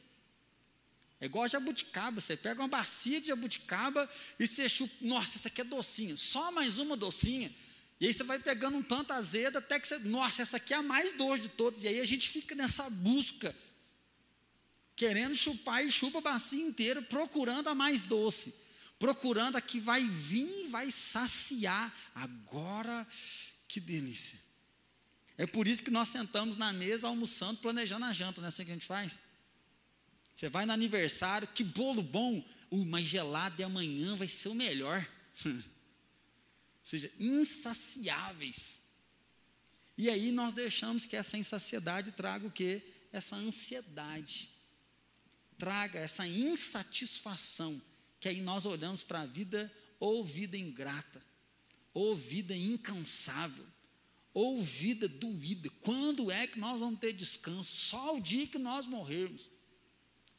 É igual jabuticaba, você pega uma bacia de jabuticaba e você chupa, nossa, essa aqui é docinha, só mais uma docinha. E aí você vai pegando um tanto azedo até que você, nossa, essa aqui é a mais doce de todas. E aí a gente fica nessa busca, querendo chupar e chupa a bacia inteira, procurando a mais doce, procurando a que vai vir e vai saciar. Agora, que delícia. É por isso que nós sentamos na mesa almoçando, planejando a janta, não é assim que a gente faz? Você vai no aniversário, que bolo bom, uh, mas gelado e amanhã vai ser o melhor. seja, insaciáveis. E aí nós deixamos que essa insaciedade traga o quê? Essa ansiedade. Traga essa insatisfação, que aí nós olhamos para a vida ou vida ingrata, ou vida incansável, ou vida doída. Quando é que nós vamos ter descanso? Só o dia que nós morrermos.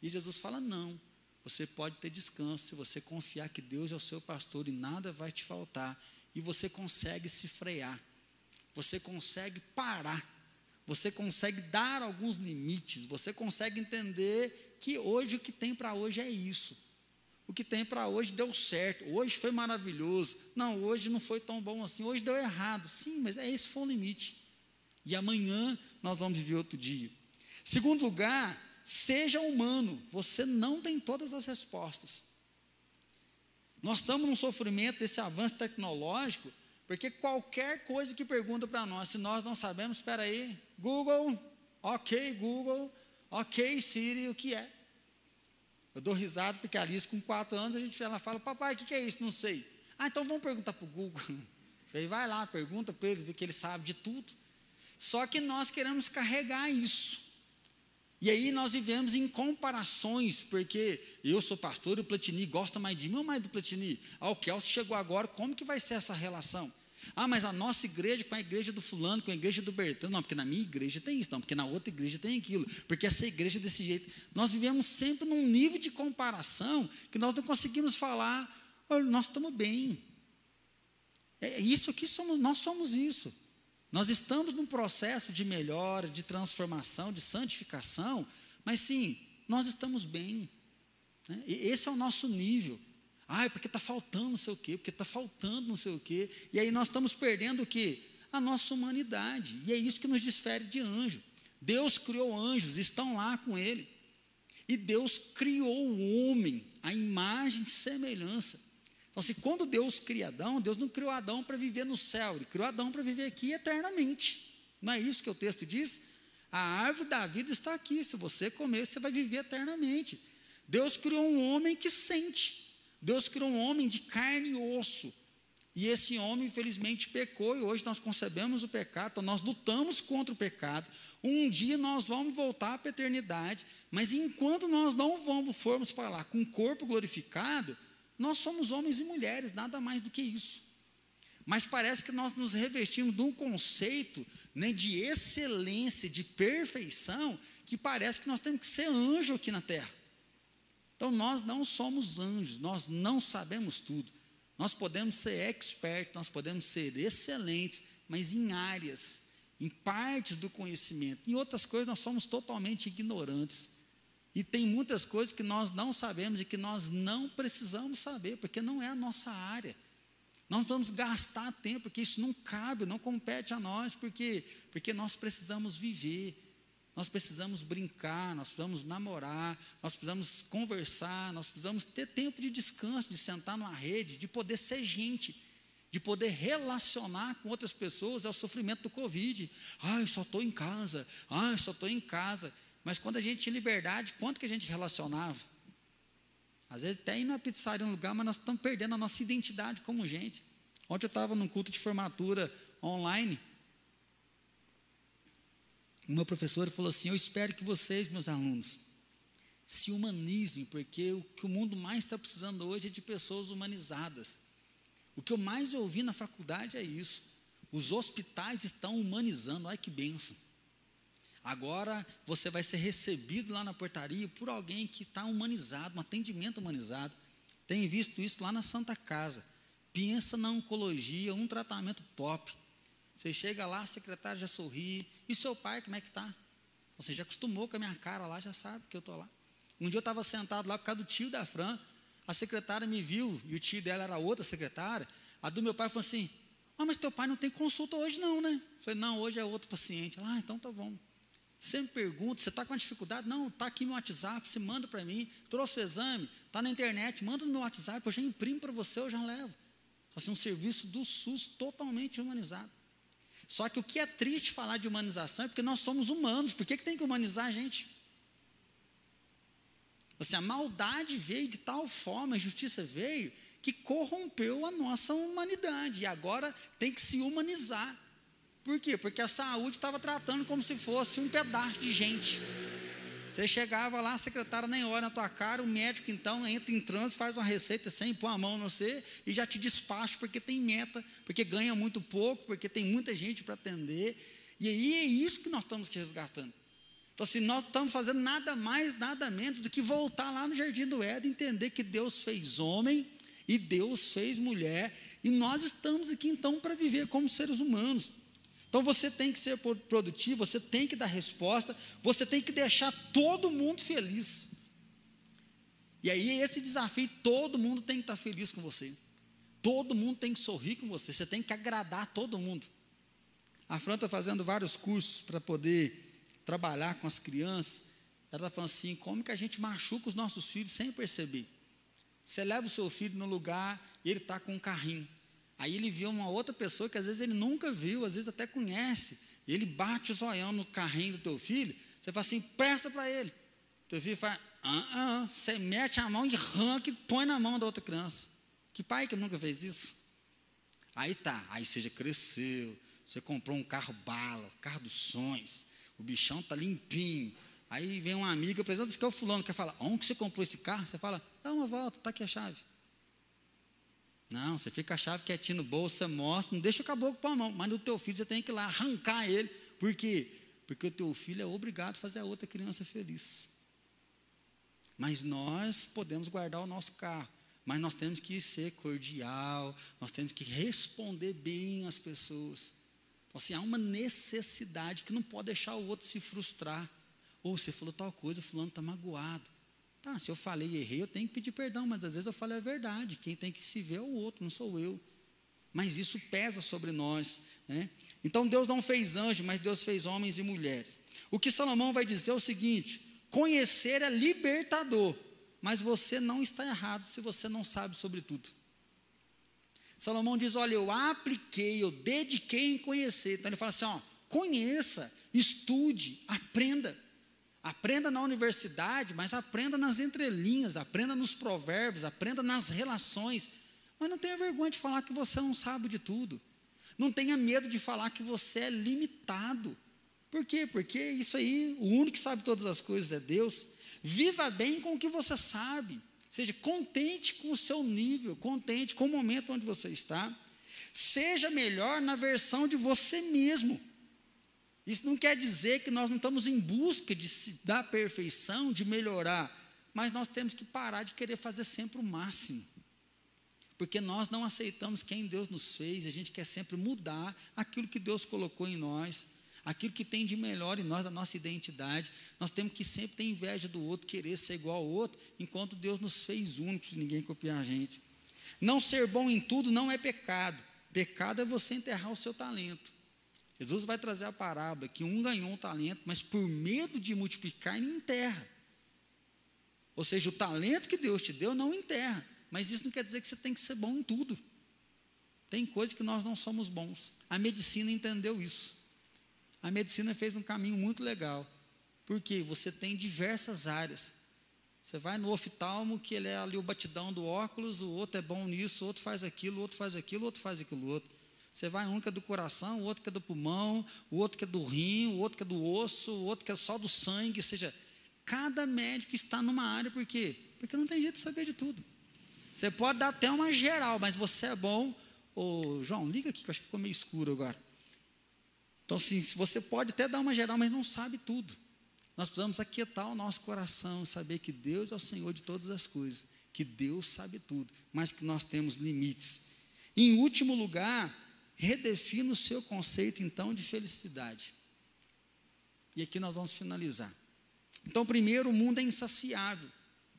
E Jesus fala: não, você pode ter descanso se você confiar que Deus é o seu pastor e nada vai te faltar. E você consegue se frear você consegue parar, você consegue dar alguns limites, você consegue entender que hoje o que tem para hoje é isso. O que tem para hoje deu certo, hoje foi maravilhoso. Não, hoje não foi tão bom assim, hoje deu errado. Sim, mas é esse foi o limite. E amanhã nós vamos viver outro dia. Segundo lugar, seja humano, você não tem todas as respostas. Nós estamos num sofrimento desse avanço tecnológico porque qualquer coisa que pergunta para nós, se nós não sabemos, espera aí, Google, ok, Google, ok, Siri, o que é? Eu dou risada porque a Alice, com quatro anos, a gente ela fala, papai, o que, que é isso? Não sei. Ah, então vamos perguntar para o Google. Falei, vai lá, pergunta para ele, vê que ele sabe de tudo. Só que nós queremos carregar isso. E aí nós vivemos em comparações, porque eu sou pastor e o Platini gosta mais de mim ou mais do Platini? Ah, o Kelso chegou agora, como que vai ser essa relação? Ah, mas a nossa igreja com a igreja do fulano, com a igreja do Bertão. Não, porque na minha igreja tem isso, não, porque na outra igreja tem aquilo, porque essa igreja é desse jeito. Nós vivemos sempre num nível de comparação que nós não conseguimos falar, olha, nós estamos bem. É, é isso que somos, nós somos isso. Nós estamos num processo de melhora, de transformação, de santificação, mas sim, nós estamos bem. Né? esse é o nosso nível. Ah, porque está faltando não sei o quê, porque está faltando não sei o quê. E aí nós estamos perdendo o quê? A nossa humanidade. E é isso que nos desfere de anjo. Deus criou anjos, estão lá com ele. E Deus criou o homem, a imagem e semelhança. Então, se quando Deus cria Adão, Deus não criou Adão para viver no céu, ele criou Adão para viver aqui eternamente. Não é isso que o texto diz? A árvore da vida está aqui. Se você comer, você vai viver eternamente. Deus criou um homem que sente. Deus criou um homem de carne e osso. E esse homem, infelizmente, pecou, e hoje nós concebemos o pecado, então nós lutamos contra o pecado. Um dia nós vamos voltar a eternidade, mas enquanto nós não vamos, formos para lá com o corpo glorificado, nós somos homens e mulheres, nada mais do que isso. Mas parece que nós nos revestimos de um conceito né, de excelência, de perfeição, que parece que nós temos que ser anjo aqui na terra. Então nós não somos anjos, nós não sabemos tudo. Nós podemos ser expertos, nós podemos ser excelentes, mas em áreas, em partes do conhecimento. Em outras coisas nós somos totalmente ignorantes. E tem muitas coisas que nós não sabemos e que nós não precisamos saber, porque não é a nossa área. Nós vamos gastar tempo, porque isso não cabe, não compete a nós, porque, porque nós precisamos viver. Nós precisamos brincar, nós precisamos namorar, nós precisamos conversar, nós precisamos ter tempo de descanso, de sentar numa rede, de poder ser gente, de poder relacionar com outras pessoas. É o sofrimento do Covid. Ai, só estou em casa. Ai, só estou em casa. Mas quando a gente tinha liberdade, quanto que a gente relacionava? Às vezes até ir na pizzaria um lugar, mas nós estamos perdendo a nossa identidade como gente. Ontem eu estava num culto de formatura online meu professor falou assim: Eu espero que vocês, meus alunos, se humanizem, porque o que o mundo mais está precisando hoje é de pessoas humanizadas. O que eu mais ouvi na faculdade é isso. Os hospitais estão humanizando, olha que benção. Agora você vai ser recebido lá na portaria por alguém que está humanizado, um atendimento humanizado. Tem visto isso lá na Santa Casa. Pensa na oncologia, um tratamento top. Você chega lá, a secretária já sorri. E seu pai, como é que está? Você já acostumou com a minha cara lá, já sabe que eu estou lá. Um dia eu estava sentado lá por causa do tio da Fran. A secretária me viu, e o tio dela era outra secretária. A do meu pai falou assim: Ah, mas teu pai não tem consulta hoje, não, né? Eu falei: Não, hoje é outro paciente. Ah, então tá bom. Sempre pergunta: Você está com dificuldade? Não, está aqui no WhatsApp, você manda para mim. Trouxe o exame, está na internet, manda no meu WhatsApp, eu já imprimo para você, eu já levo. Assim, um serviço do SUS totalmente humanizado. Só que o que é triste falar de humanização é porque nós somos humanos. Por que, que tem que humanizar a gente? Assim, a maldade veio de tal forma, a injustiça veio, que corrompeu a nossa humanidade. E agora tem que se humanizar. Por quê? Porque a saúde estava tratando como se fosse um pedaço de gente. Você chegava lá, a secretária nem olha na tua cara, o médico então entra em trânsito, faz uma receita sem pôr a mão no você e já te despacha porque tem meta, porque ganha muito pouco, porque tem muita gente para atender. E aí é isso que nós estamos resgatando. Então, assim, nós estamos fazendo nada mais, nada menos do que voltar lá no Jardim do Éden, entender que Deus fez homem e Deus fez mulher, e nós estamos aqui então para viver como seres humanos. Então você tem que ser produtivo, você tem que dar resposta, você tem que deixar todo mundo feliz. E aí esse desafio, todo mundo tem que estar feliz com você. Todo mundo tem que sorrir com você, você tem que agradar todo mundo. A Fran está fazendo vários cursos para poder trabalhar com as crianças. Ela está falando assim: como que a gente machuca os nossos filhos sem perceber? Você leva o seu filho no lugar e ele está com um carrinho. Aí ele viu uma outra pessoa que às vezes ele nunca viu, às vezes até conhece. Ele bate o zoião no carrinho do teu filho. Você fala assim, presta para ele. Teu filho fala, ah, ah, você mete a mão e arranca e põe na mão da outra criança. Que pai que nunca fez isso? Aí tá, aí você já cresceu, você comprou um carro bala, carro dos sonhos, o bichão tá limpinho. Aí vem uma amiga, exemplo, diz que é o fulano, que fala, onde você comprou esse carro? Você fala, dá uma volta, tá aqui a chave. Não, você fica a chave quietinho no bolso, você mostra, não deixa o caboclo pôr a mão, mas no teu filho você tem que ir lá arrancar ele. Por quê? Porque o teu filho é obrigado a fazer a outra criança feliz. Mas nós podemos guardar o nosso carro, mas nós temos que ser cordial, nós temos que responder bem às pessoas. Então, assim, há uma necessidade que não pode deixar o outro se frustrar. Ou você falou tal coisa, fulano está magoado. Tá, se eu falei e errei, eu tenho que pedir perdão, mas às vezes eu falei a verdade. Quem tem que se ver é o outro, não sou eu. Mas isso pesa sobre nós. Né? Então Deus não fez anjo, mas Deus fez homens e mulheres. O que Salomão vai dizer é o seguinte: conhecer é libertador, mas você não está errado se você não sabe sobre tudo. Salomão diz: Olha, eu apliquei, eu dediquei em conhecer. Então ele fala assim: ó, conheça, estude, aprenda. Aprenda na universidade, mas aprenda nas entrelinhas, aprenda nos provérbios, aprenda nas relações. Mas não tenha vergonha de falar que você não sabe de tudo. Não tenha medo de falar que você é limitado. Por quê? Porque isso aí, o único que sabe todas as coisas é Deus. Viva bem com o que você sabe. Seja contente com o seu nível, contente com o momento onde você está. Seja melhor na versão de você mesmo. Isso não quer dizer que nós não estamos em busca de, da perfeição, de melhorar, mas nós temos que parar de querer fazer sempre o máximo. Porque nós não aceitamos quem Deus nos fez, a gente quer sempre mudar aquilo que Deus colocou em nós, aquilo que tem de melhor em nós, a nossa identidade. Nós temos que sempre ter inveja do outro, querer ser igual ao outro, enquanto Deus nos fez únicos, ninguém copiar a gente. Não ser bom em tudo não é pecado. Pecado é você enterrar o seu talento. Jesus vai trazer a parábola que um ganhou um talento, mas por medo de multiplicar, ele enterra. Ou seja, o talento que Deus te deu não enterra. Mas isso não quer dizer que você tem que ser bom em tudo. Tem coisa que nós não somos bons. A medicina entendeu isso. A medicina fez um caminho muito legal. Porque você tem diversas áreas. Você vai no oftalmo, que ele é ali o batidão do óculos, o outro é bom nisso, o outro faz aquilo, o outro faz aquilo, o outro faz aquilo outro. Você vai um que é do coração, o outro que é do pulmão, o outro que é do rim, o outro que é do osso, o outro que é só do sangue. Ou seja, cada médico está numa área, por quê? Porque não tem jeito de saber de tudo. Você pode dar até uma geral, mas você é bom. Ô, João, liga aqui, que eu acho que ficou meio escuro agora. Então, assim, você pode até dar uma geral, mas não sabe tudo. Nós precisamos aquietar o nosso coração, saber que Deus é o Senhor de todas as coisas, que Deus sabe tudo, mas que nós temos limites. Em último lugar, redefina o seu conceito então de felicidade. E aqui nós vamos finalizar. Então, primeiro, o mundo é insaciável.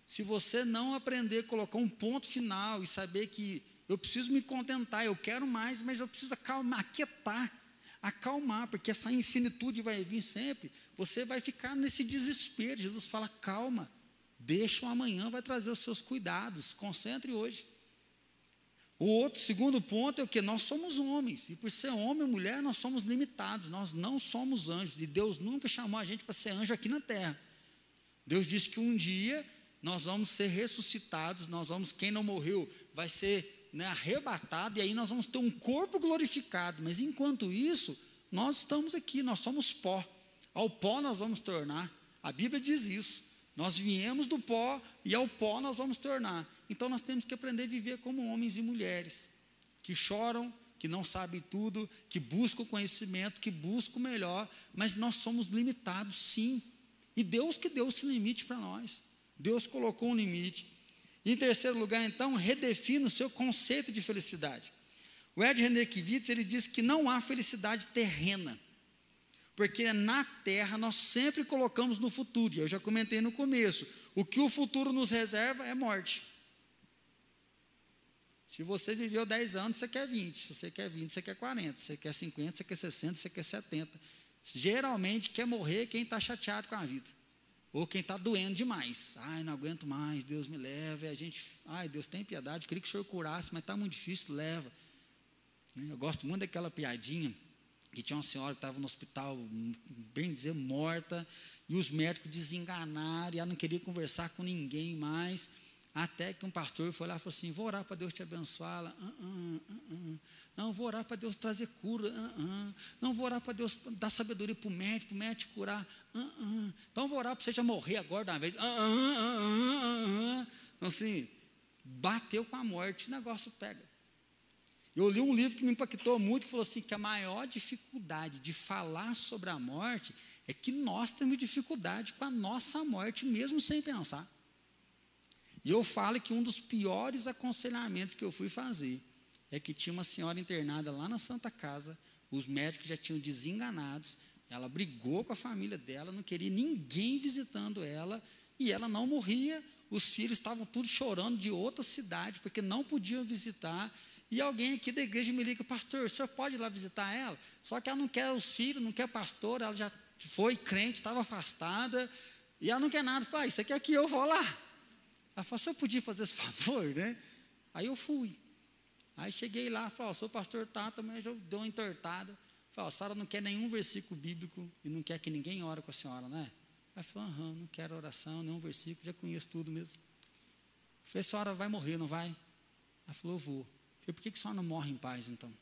Se você não aprender a colocar um ponto final e saber que eu preciso me contentar, eu quero mais, mas eu preciso acalmar, aquietar, acalmar, porque essa infinitude vai vir sempre, você vai ficar nesse desespero. Jesus fala: calma, deixa o amanhã, vai trazer os seus cuidados, concentre hoje. O outro, segundo ponto, é o que? Nós somos homens, e por ser homem ou mulher, nós somos limitados, nós não somos anjos, e Deus nunca chamou a gente para ser anjo aqui na terra. Deus disse que um dia nós vamos ser ressuscitados, nós vamos, quem não morreu, vai ser né, arrebatado, e aí nós vamos ter um corpo glorificado, mas enquanto isso, Nós estamos aqui, nós somos pó. Ao pó nós vamos tornar. A Bíblia diz isso. Nós viemos do pó e ao pó nós vamos tornar. Então nós temos que aprender a viver como homens e mulheres que choram, que não sabem tudo, que buscam conhecimento, que buscam o melhor, mas nós somos limitados, sim. E Deus que deu esse limite para nós. Deus colocou um limite. Em terceiro lugar, então, redefine o seu conceito de felicidade. O Ed René Kivitz, ele diz que não há felicidade terrena. Porque na terra nós sempre colocamos no futuro, e eu já comentei no começo, o que o futuro nos reserva é morte. Se você viveu 10 anos, você quer 20. Se você quer 20, você quer 40. Se você quer 50, você quer 60, você quer 70. Geralmente quer morrer quem está chateado com a vida. Ou quem está doendo demais. Ai, não aguento mais, Deus me leva. A gente, ai, Deus tem piedade, queria que o Senhor curasse, mas está muito difícil, leva. Eu gosto muito daquela piadinha que tinha uma senhora que estava no hospital, bem dizer, morta, e os médicos desenganaram, e ela não queria conversar com ninguém mais, até que um pastor foi lá e falou assim, vou orar para Deus te abençoar, ela, uh, uh, uh, não, vou orar para Deus trazer cura, não, vou orar para Deus dar sabedoria para o médico, para o médico curar, então vou orar para você já morrer agora de uma vez, então assim, bateu com a morte, o negócio pega, eu li um livro que me impactou muito, que falou assim, que a maior dificuldade de falar sobre a morte é que nós temos dificuldade com a nossa morte, mesmo sem pensar. E eu falo que um dos piores aconselhamentos que eu fui fazer é que tinha uma senhora internada lá na Santa Casa, os médicos já tinham desenganados, ela brigou com a família dela, não queria ninguém visitando ela, e ela não morria, os filhos estavam todos chorando de outra cidade, porque não podiam visitar, e alguém aqui da igreja me liga, pastor, o senhor pode ir lá visitar ela? Só que ela não quer filhos, não quer pastor, ela já foi crente, estava afastada, e ela não quer nada. Falei, ah, isso aqui é que eu vou lá. Ela falou, o senhor podia fazer esse favor, né? Aí eu fui. Aí cheguei lá, falei, oh, sou pastor Tata, mas eu dei uma entortada. Falei, a senhora não quer nenhum versículo bíblico e não quer que ninguém ore com a senhora, né? Ela falou, aham, não quero oração, nenhum versículo, já conheço tudo mesmo. Falei, a senhora vai morrer, não vai? Ela falou, vou. Falei, por que, que senhora não morre em paz então?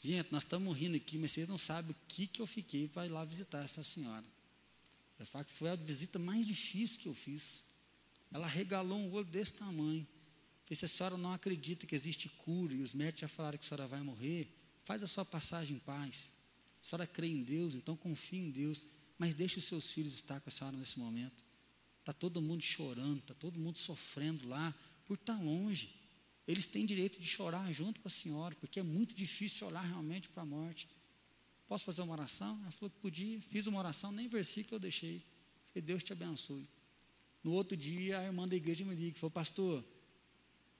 Gente, nós estamos rindo aqui, mas vocês não sabem o que, que eu fiquei para ir lá visitar essa senhora. Eu falo que foi a visita mais difícil que eu fiz. Ela regalou um olho desse tamanho. Falei, se a senhora não acredita que existe cura e os médicos já falaram que a senhora vai morrer, faz a sua passagem em paz. A senhora crê em Deus, então confie em Deus, mas deixe os seus filhos estar com a senhora nesse momento. Está todo mundo chorando, está todo mundo sofrendo lá, por estar tá longe eles têm direito de chorar junto com a senhora, porque é muito difícil olhar realmente para a morte. Posso fazer uma oração? Ela falou que podia, fiz uma oração, nem versículo eu deixei. Que Deus te abençoe. No outro dia, a irmã da igreja me liga, falou, pastor,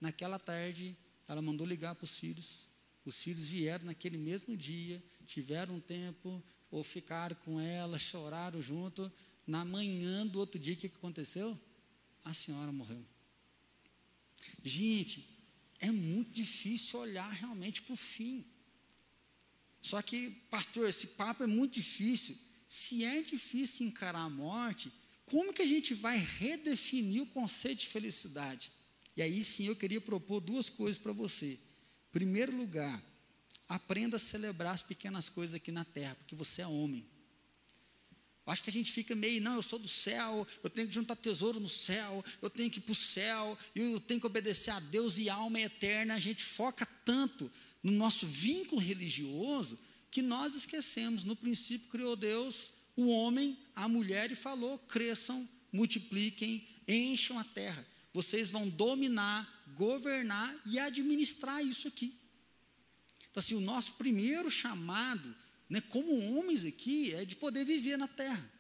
naquela tarde, ela mandou ligar para os filhos. Os filhos vieram naquele mesmo dia, tiveram um tempo, ou ficaram com ela, choraram junto. Na manhã do outro dia, o que aconteceu? A senhora morreu. Gente, é muito difícil olhar realmente para o fim. Só que, pastor, esse papo é muito difícil. Se é difícil encarar a morte, como que a gente vai redefinir o conceito de felicidade? E aí sim eu queria propor duas coisas para você. Primeiro lugar, aprenda a celebrar as pequenas coisas aqui na terra, porque você é homem. Acho que a gente fica meio, não, eu sou do céu, eu tenho que juntar tesouro no céu, eu tenho que ir para o céu, eu tenho que obedecer a Deus e a alma é eterna. A gente foca tanto no nosso vínculo religioso que nós esquecemos. No princípio criou Deus o homem, a mulher e falou: cresçam, multipliquem, encham a terra. Vocês vão dominar, governar e administrar isso aqui. Então, assim, o nosso primeiro chamado né, como homens aqui, é de poder viver na terra.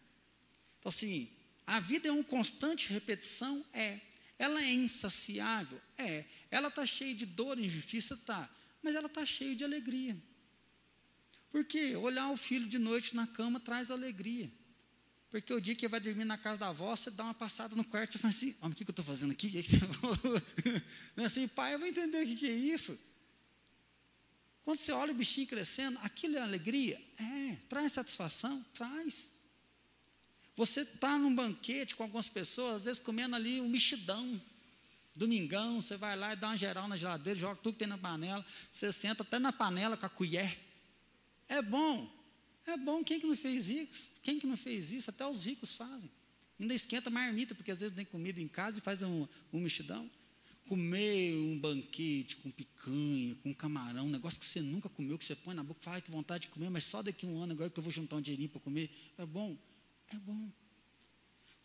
Então, assim, a vida é uma constante repetição? É. Ela é insaciável? É. Ela está cheia de dor e injustiça? Tá. Mas ela está cheia de alegria. Porque olhar o filho de noite na cama traz alegria. Porque o dia que vai dormir na casa da avó, você dá uma passada no quarto, você fala assim, o que, que eu estou fazendo aqui? O que, assim, pai, eu vou entender o que, que é isso. Quando você olha o bichinho crescendo, aquilo é alegria? É. Traz satisfação? Traz. Você está num banquete com algumas pessoas, às vezes comendo ali um mexidão. Domingão, você vai lá e dá uma geral na geladeira, joga tudo que tem na panela, você senta até na panela com a colher. É bom. É bom. Quem que não fez isso? Quem que não fez isso? Até os ricos fazem. Ainda esquenta marmita, porque às vezes tem comida em casa e faz um, um mexidão. Comer um banquete com picanha, com camarão, um negócio que você nunca comeu, que você põe na boca, fala que vontade de comer, mas só daqui a um ano, agora que eu vou juntar um dinheirinho para comer. É bom. É bom.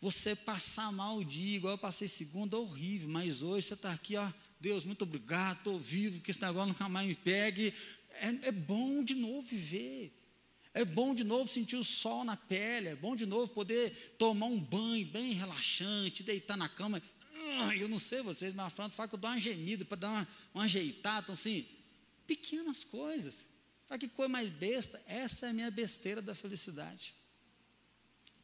Você passar mal o dia, igual eu passei segunda, é horrível, mas hoje você está aqui, ó, Deus, muito obrigado, estou vivo, que esse negócio nunca mais me pegue. É, é bom de novo viver. É bom de novo sentir o sol na pele, é bom de novo poder tomar um banho bem relaxante, deitar na cama. Ah, eu não sei vocês, mas a Fran fala que eu dou uma gemida para dar uma, uma ajeitada, então assim, pequenas coisas. Fala que coisa mais besta, essa é a minha besteira da felicidade.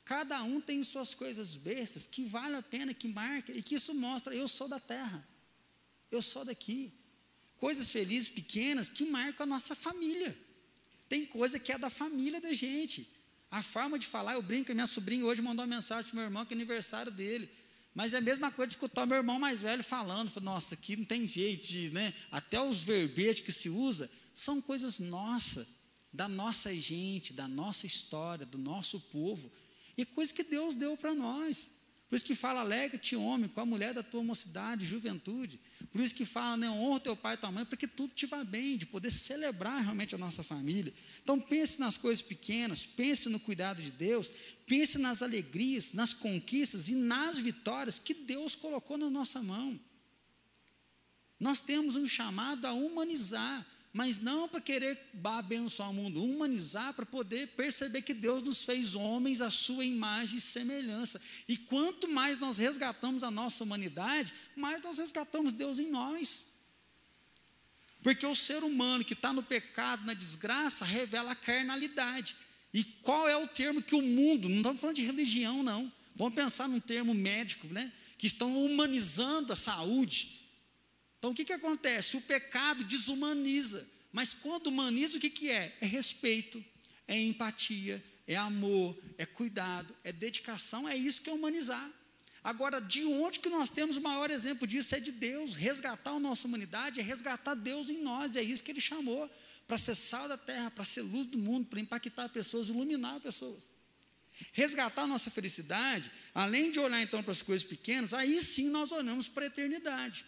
Cada um tem suas coisas bestas que vale a pena, que marca, e que isso mostra, eu sou da terra, eu sou daqui. Coisas felizes, pequenas, que marcam a nossa família. Tem coisa que é da família da gente. A forma de falar, eu brinco, minha sobrinha hoje mandou uma mensagem para meu irmão que é aniversário dele. Mas é a mesma coisa de escutar meu irmão mais velho falando. Nossa, aqui não tem jeito, de, né? Até os verbetes que se usa são coisas nossas, da nossa gente, da nossa história, do nosso povo. E coisas que Deus deu para nós. Por isso que fala, alegre-te, homem, com a mulher da tua mocidade, juventude. Por isso que fala, né, honra teu pai e tua mãe, porque tudo te vai bem, de poder celebrar realmente a nossa família. Então pense nas coisas pequenas, pense no cuidado de Deus, pense nas alegrias, nas conquistas e nas vitórias que Deus colocou na nossa mão. Nós temos um chamado a humanizar mas não para querer abençoar o mundo, humanizar para poder perceber que Deus nos fez homens à sua imagem e semelhança. E quanto mais nós resgatamos a nossa humanidade, mais nós resgatamos Deus em nós. Porque o ser humano que está no pecado, na desgraça, revela a carnalidade. E qual é o termo que o mundo, não estamos falando de religião, não. Vamos pensar num termo médico, né? Que estão humanizando a saúde então o que, que acontece? O pecado desumaniza. Mas quando humaniza, o que, que é? É respeito, é empatia, é amor, é cuidado, é dedicação, é isso que é humanizar. Agora, de onde que nós temos o maior exemplo disso? É de Deus. Resgatar a nossa humanidade é resgatar Deus em nós, é isso que Ele chamou. Para ser sal da terra, para ser luz do mundo, para impactar pessoas, iluminar pessoas. Resgatar a nossa felicidade, além de olhar então para as coisas pequenas, aí sim nós olhamos para a eternidade.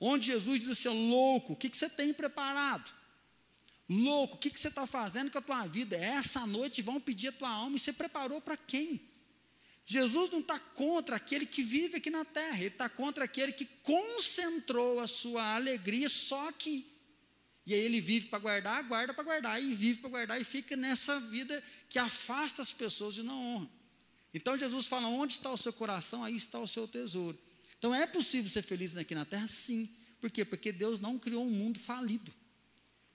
Onde Jesus diz assim: louco, o que, que você tem preparado? Louco, o que, que você está fazendo com a tua vida? Essa noite vão pedir a tua alma e você preparou para quem? Jesus não está contra aquele que vive aqui na terra, ele está contra aquele que concentrou a sua alegria só aqui. E aí ele vive para guardar, guarda para guardar, e vive para guardar, e fica nessa vida que afasta as pessoas e não honra. Então Jesus fala: onde está o seu coração, aí está o seu tesouro. Então é possível ser feliz aqui na terra? Sim. Por quê? Porque Deus não criou um mundo falido.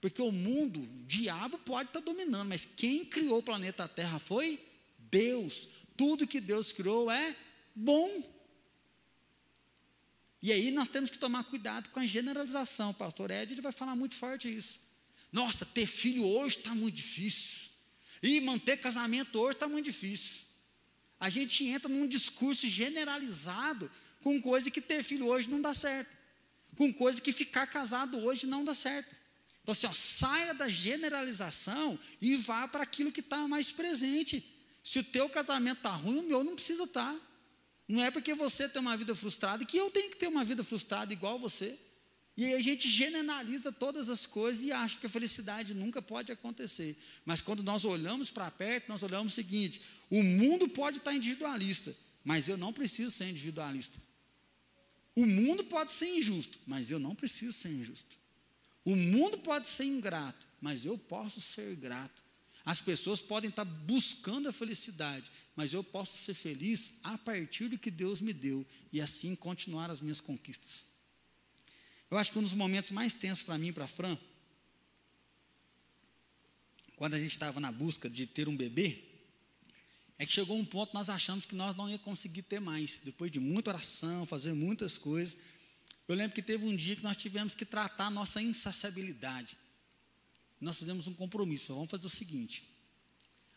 Porque o mundo, o diabo pode estar dominando, mas quem criou o planeta Terra foi Deus. Tudo que Deus criou é bom. E aí nós temos que tomar cuidado com a generalização. O pastor Ed ele vai falar muito forte isso. Nossa, ter filho hoje está muito difícil. E manter casamento hoje está muito difícil. A gente entra num discurso generalizado com coisa que ter filho hoje não dá certo, com coisa que ficar casado hoje não dá certo. Então, assim, ó, saia da generalização e vá para aquilo que está mais presente. Se o teu casamento está ruim, o meu não precisa estar. Tá. Não é porque você tem uma vida frustrada que eu tenho que ter uma vida frustrada igual você. E aí a gente generaliza todas as coisas e acha que a felicidade nunca pode acontecer. Mas quando nós olhamos para perto, nós olhamos o seguinte: o mundo pode estar tá individualista, mas eu não preciso ser individualista. O mundo pode ser injusto, mas eu não preciso ser injusto. O mundo pode ser ingrato, mas eu posso ser grato. As pessoas podem estar buscando a felicidade, mas eu posso ser feliz a partir do que Deus me deu e assim continuar as minhas conquistas. Eu acho que um dos momentos mais tensos para mim e para a Fran, quando a gente estava na busca de ter um bebê, é que chegou um ponto nós achamos que nós não ia conseguir ter mais. Depois de muita oração, fazer muitas coisas. Eu lembro que teve um dia que nós tivemos que tratar a nossa insaciabilidade. Nós fizemos um compromisso. Vamos fazer o seguinte: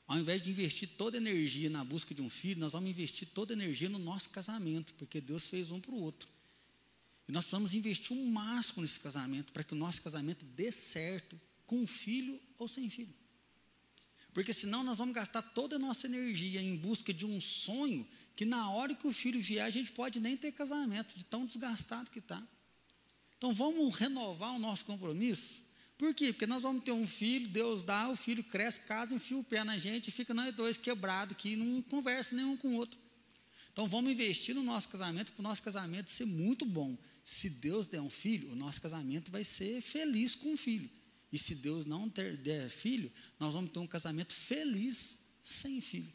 ao invés de investir toda a energia na busca de um filho, nós vamos investir toda a energia no nosso casamento, porque Deus fez um para o outro. E nós precisamos investir o um máximo nesse casamento, para que o nosso casamento dê certo, com filho ou sem filho. Porque senão nós vamos gastar toda a nossa energia em busca de um sonho que na hora que o filho vier a gente pode nem ter casamento, de tão desgastado que está. Então vamos renovar o nosso compromisso. Por quê? Porque nós vamos ter um filho, Deus dá, o filho cresce, casa, enfia o pé na gente e fica nós dois quebrados que não conversa nenhum com o outro. Então vamos investir no nosso casamento para o nosso casamento ser muito bom. Se Deus der um filho, o nosso casamento vai ser feliz com o filho. E se Deus não ter, der filho, nós vamos ter um casamento feliz sem filho.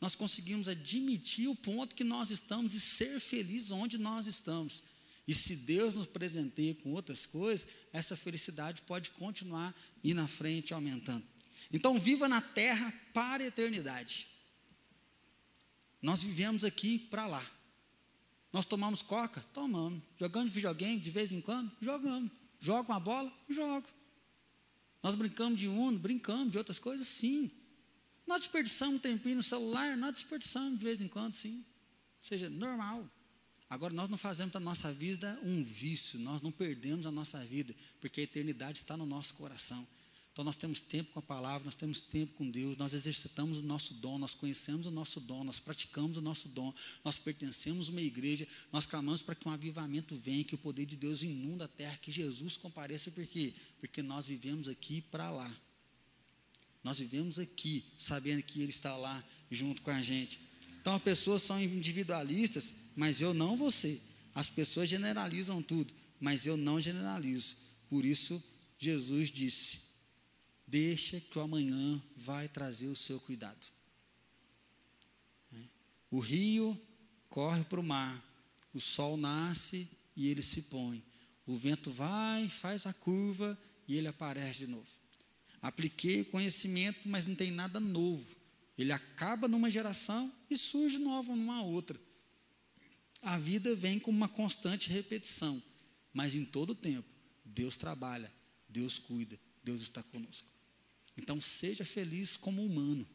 Nós conseguimos admitir o ponto que nós estamos e ser felizes onde nós estamos. E se Deus nos presenteia com outras coisas, essa felicidade pode continuar ir na frente aumentando. Então, viva na terra para a eternidade. Nós vivemos aqui para lá. Nós tomamos coca? Tomamos. Jogando videogame de vez em quando? Jogamos. Joga uma bola? Jogo. Nós brincamos de uno? Brincamos de outras coisas? Sim. Nós desperdiçamos um tempinho no celular? Nós desperdiçamos de vez em quando, sim. Ou seja, normal. Agora, nós não fazemos da nossa vida um vício, nós não perdemos a nossa vida, porque a eternidade está no nosso coração. Então nós temos tempo com a palavra, nós temos tempo com Deus, nós exercitamos o nosso dom, nós conhecemos o nosso dom, nós praticamos o nosso dom, nós pertencemos a uma igreja, nós clamamos para que um avivamento venha, que o poder de Deus inunda a terra, que Jesus compareça, por quê? Porque nós vivemos aqui para lá. Nós vivemos aqui, sabendo que Ele está lá junto com a gente. Então as pessoas são individualistas, mas eu não vou ser. As pessoas generalizam tudo, mas eu não generalizo. Por isso, Jesus disse: Deixa que o amanhã vai trazer o seu cuidado. O rio corre para o mar, o sol nasce e ele se põe. O vento vai, faz a curva e ele aparece de novo. Apliquei conhecimento, mas não tem nada novo. Ele acaba numa geração e surge novo numa outra. A vida vem com uma constante repetição, mas em todo tempo, Deus trabalha, Deus cuida, Deus está conosco. Então, seja feliz como humano,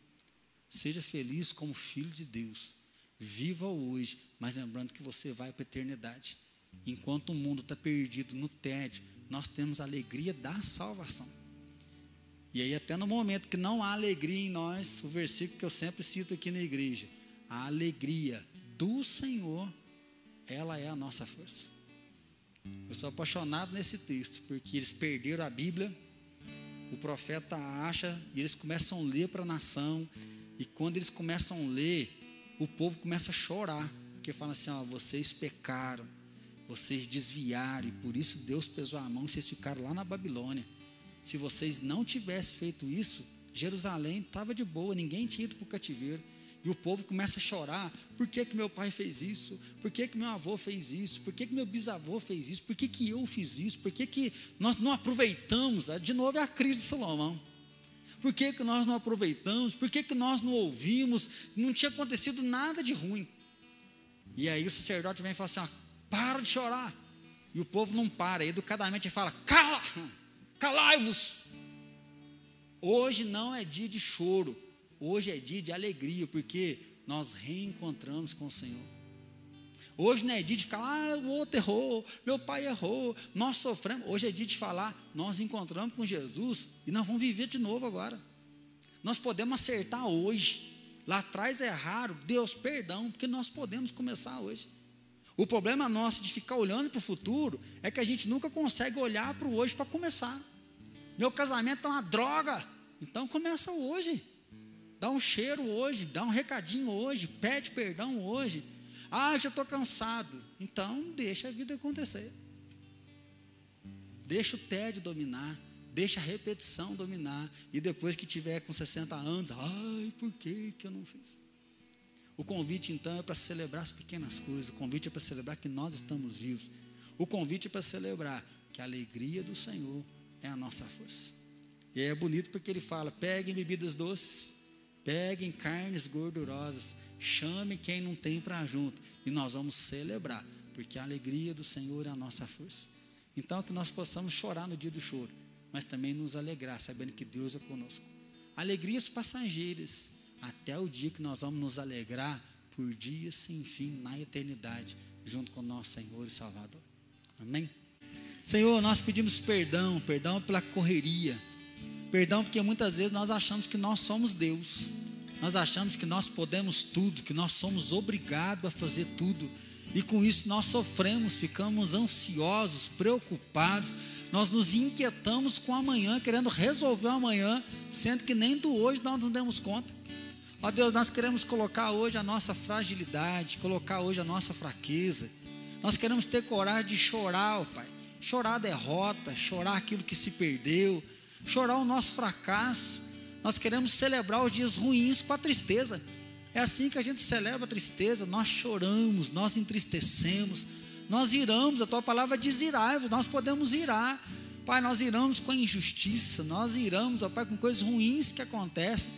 seja feliz como filho de Deus. Viva hoje, mas lembrando que você vai para a eternidade. Enquanto o mundo está perdido no tédio, nós temos a alegria da salvação. E aí, até no momento que não há alegria em nós, o versículo que eu sempre cito aqui na igreja: a alegria do Senhor, ela é a nossa força. Eu sou apaixonado nesse texto, porque eles perderam a Bíblia, o profeta acha e eles começam a ler para a nação. E quando eles começam a ler, o povo começa a chorar, porque fala assim: ó, vocês pecaram, vocês desviaram, e por isso Deus pesou a mão e vocês ficaram lá na Babilônia. Se vocês não tivessem feito isso, Jerusalém estava de boa, ninguém tinha ido para o cativeiro. E o povo começa a chorar: por que, que meu pai fez isso? Por que, que meu avô fez isso? Por que, que meu bisavô fez isso? Por que, que eu fiz isso? Por que, que nós não aproveitamos? Ah, de novo é a crise de Salomão. Por que, que nós não aproveitamos? Por que, que nós não ouvimos? Não tinha acontecido nada de ruim. E aí o sacerdote vem e fala assim: ó, para de chorar. E o povo não para, educadamente ele fala: cala, calai-vos. Hoje não é dia de choro, Hoje é dia de alegria, porque nós reencontramos com o Senhor. Hoje não é dia de ficar, ah, o outro errou, meu pai errou, nós sofremos. Hoje é dia de falar, nós encontramos com Jesus e nós vamos viver de novo agora. Nós podemos acertar hoje. Lá atrás erraram, Deus, perdão, porque nós podemos começar hoje. O problema nosso de ficar olhando para o futuro é que a gente nunca consegue olhar para o hoje para começar. Meu casamento é uma droga, então começa hoje. Dá um cheiro hoje, dá um recadinho hoje, pede perdão hoje. Ah, já estou cansado. Então, deixa a vida acontecer. Deixa o tédio dominar, deixa a repetição dominar. E depois que tiver com 60 anos, ai, por que, que eu não fiz? O convite, então, é para celebrar as pequenas coisas. O convite é para celebrar que nós estamos vivos. O convite é para celebrar que a alegria do Senhor é a nossa força. E aí é bonito porque ele fala: peguem bebidas doces Peguem carnes gordurosas, chame quem não tem para junto, e nós vamos celebrar, porque a alegria do Senhor é a nossa força. Então, que nós possamos chorar no dia do choro, mas também nos alegrar, sabendo que Deus é conosco. Alegrias passageiras, até o dia que nós vamos nos alegrar por dias sem fim na eternidade, junto com o nosso Senhor e Salvador. Amém? Senhor, nós pedimos perdão, perdão pela correria Perdão porque muitas vezes nós achamos que nós somos Deus. Nós achamos que nós podemos tudo, que nós somos obrigados a fazer tudo. E com isso nós sofremos, ficamos ansiosos, preocupados, nós nos inquietamos com amanhã, querendo resolver amanhã, sendo que nem do hoje nós não demos conta. Ó Deus, nós queremos colocar hoje a nossa fragilidade, colocar hoje a nossa fraqueza. Nós queremos ter coragem de chorar, ó Pai. Chorar a derrota, chorar aquilo que se perdeu, chorar o nosso fracasso. Nós queremos celebrar os dias ruins com a tristeza. É assim que a gente celebra a tristeza, nós choramos, nós entristecemos, nós iramos, a tua palavra diz irai nós podemos irar. Pai, nós iramos com a injustiça, nós iramos, ó Pai, com coisas ruins que acontecem.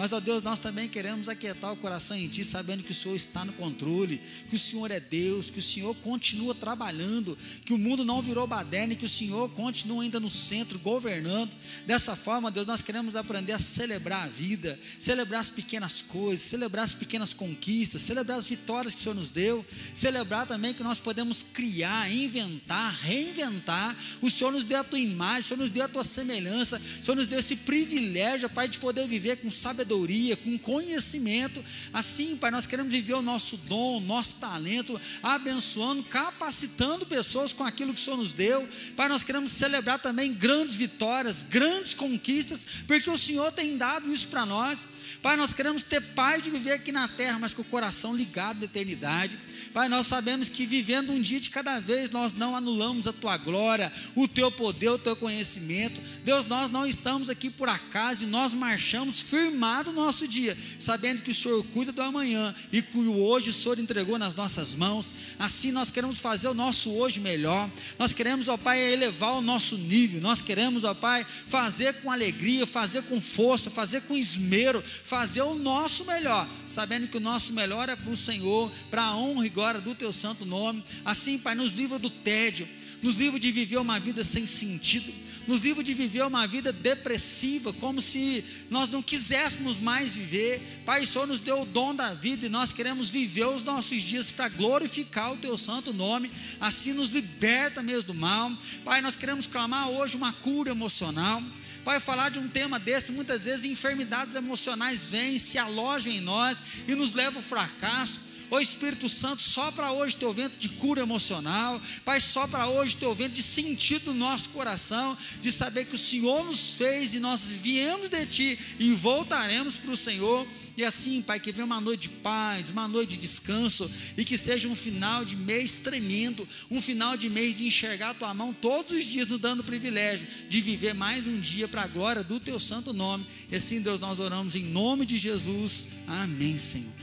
Mas, ó Deus, nós também queremos aquietar o coração em Ti, sabendo que o Senhor está no controle, que o Senhor é Deus, que o Senhor continua trabalhando, que o mundo não virou baderna, que o Senhor continua ainda no centro, governando. Dessa forma, Deus, nós queremos aprender a celebrar a vida, celebrar as pequenas coisas, celebrar as pequenas conquistas, celebrar as vitórias que o Senhor nos deu, celebrar também que nós podemos criar, inventar, reinventar. O Senhor nos deu a tua imagem, o Senhor nos deu a tua semelhança, o Senhor nos deu esse privilégio, Pai, de poder viver com sabedoria sabedoria, com conhecimento. Assim, Pai, nós queremos viver o nosso dom, o nosso talento, abençoando, capacitando pessoas com aquilo que o Senhor nos deu. Pai, nós queremos celebrar também grandes vitórias, grandes conquistas, porque o Senhor tem dado isso para nós. Pai, nós queremos ter paz de viver aqui na terra, mas com o coração ligado à eternidade. Pai, nós sabemos que vivendo um dia de cada vez, nós não anulamos a tua glória, o teu poder, o teu conhecimento. Deus, nós não estamos aqui por acaso e nós marchamos firmado no nosso dia, sabendo que o Senhor cuida do amanhã e que o hoje o Senhor entregou nas nossas mãos. Assim nós queremos fazer o nosso hoje melhor. Nós queremos, ó Pai, elevar o nosso nível. Nós queremos, ó Pai, fazer com alegria, fazer com força, fazer com esmero, fazer o nosso melhor, sabendo que o nosso melhor é para o Senhor, para a honra e glória do teu santo nome. Assim, Pai, nos livra do tédio, nos livra de viver uma vida sem sentido, nos livra de viver uma vida depressiva, como se nós não quiséssemos mais viver. Pai, o Senhor nos deu o dom da vida e nós queremos viver os nossos dias para glorificar o teu santo nome. Assim nos liberta mesmo do mal. Pai, nós queremos clamar hoje uma cura emocional. Pai, falar de um tema desse, muitas vezes enfermidades emocionais vêm, se alojam em nós e nos levam ao fracasso. Ô Espírito Santo, só para hoje teu vento de cura emocional, Pai, só para hoje teu vento de sentido no nosso coração, de saber que o Senhor nos fez e nós viemos de Ti e voltaremos para o Senhor. E assim, Pai, que venha uma noite de paz, uma noite de descanso e que seja um final de mês tremendo, um final de mês de enxergar a tua mão todos os dias, nos dando o privilégio de viver mais um dia para a glória do teu santo nome. E assim, Deus, nós oramos em nome de Jesus. Amém, Senhor.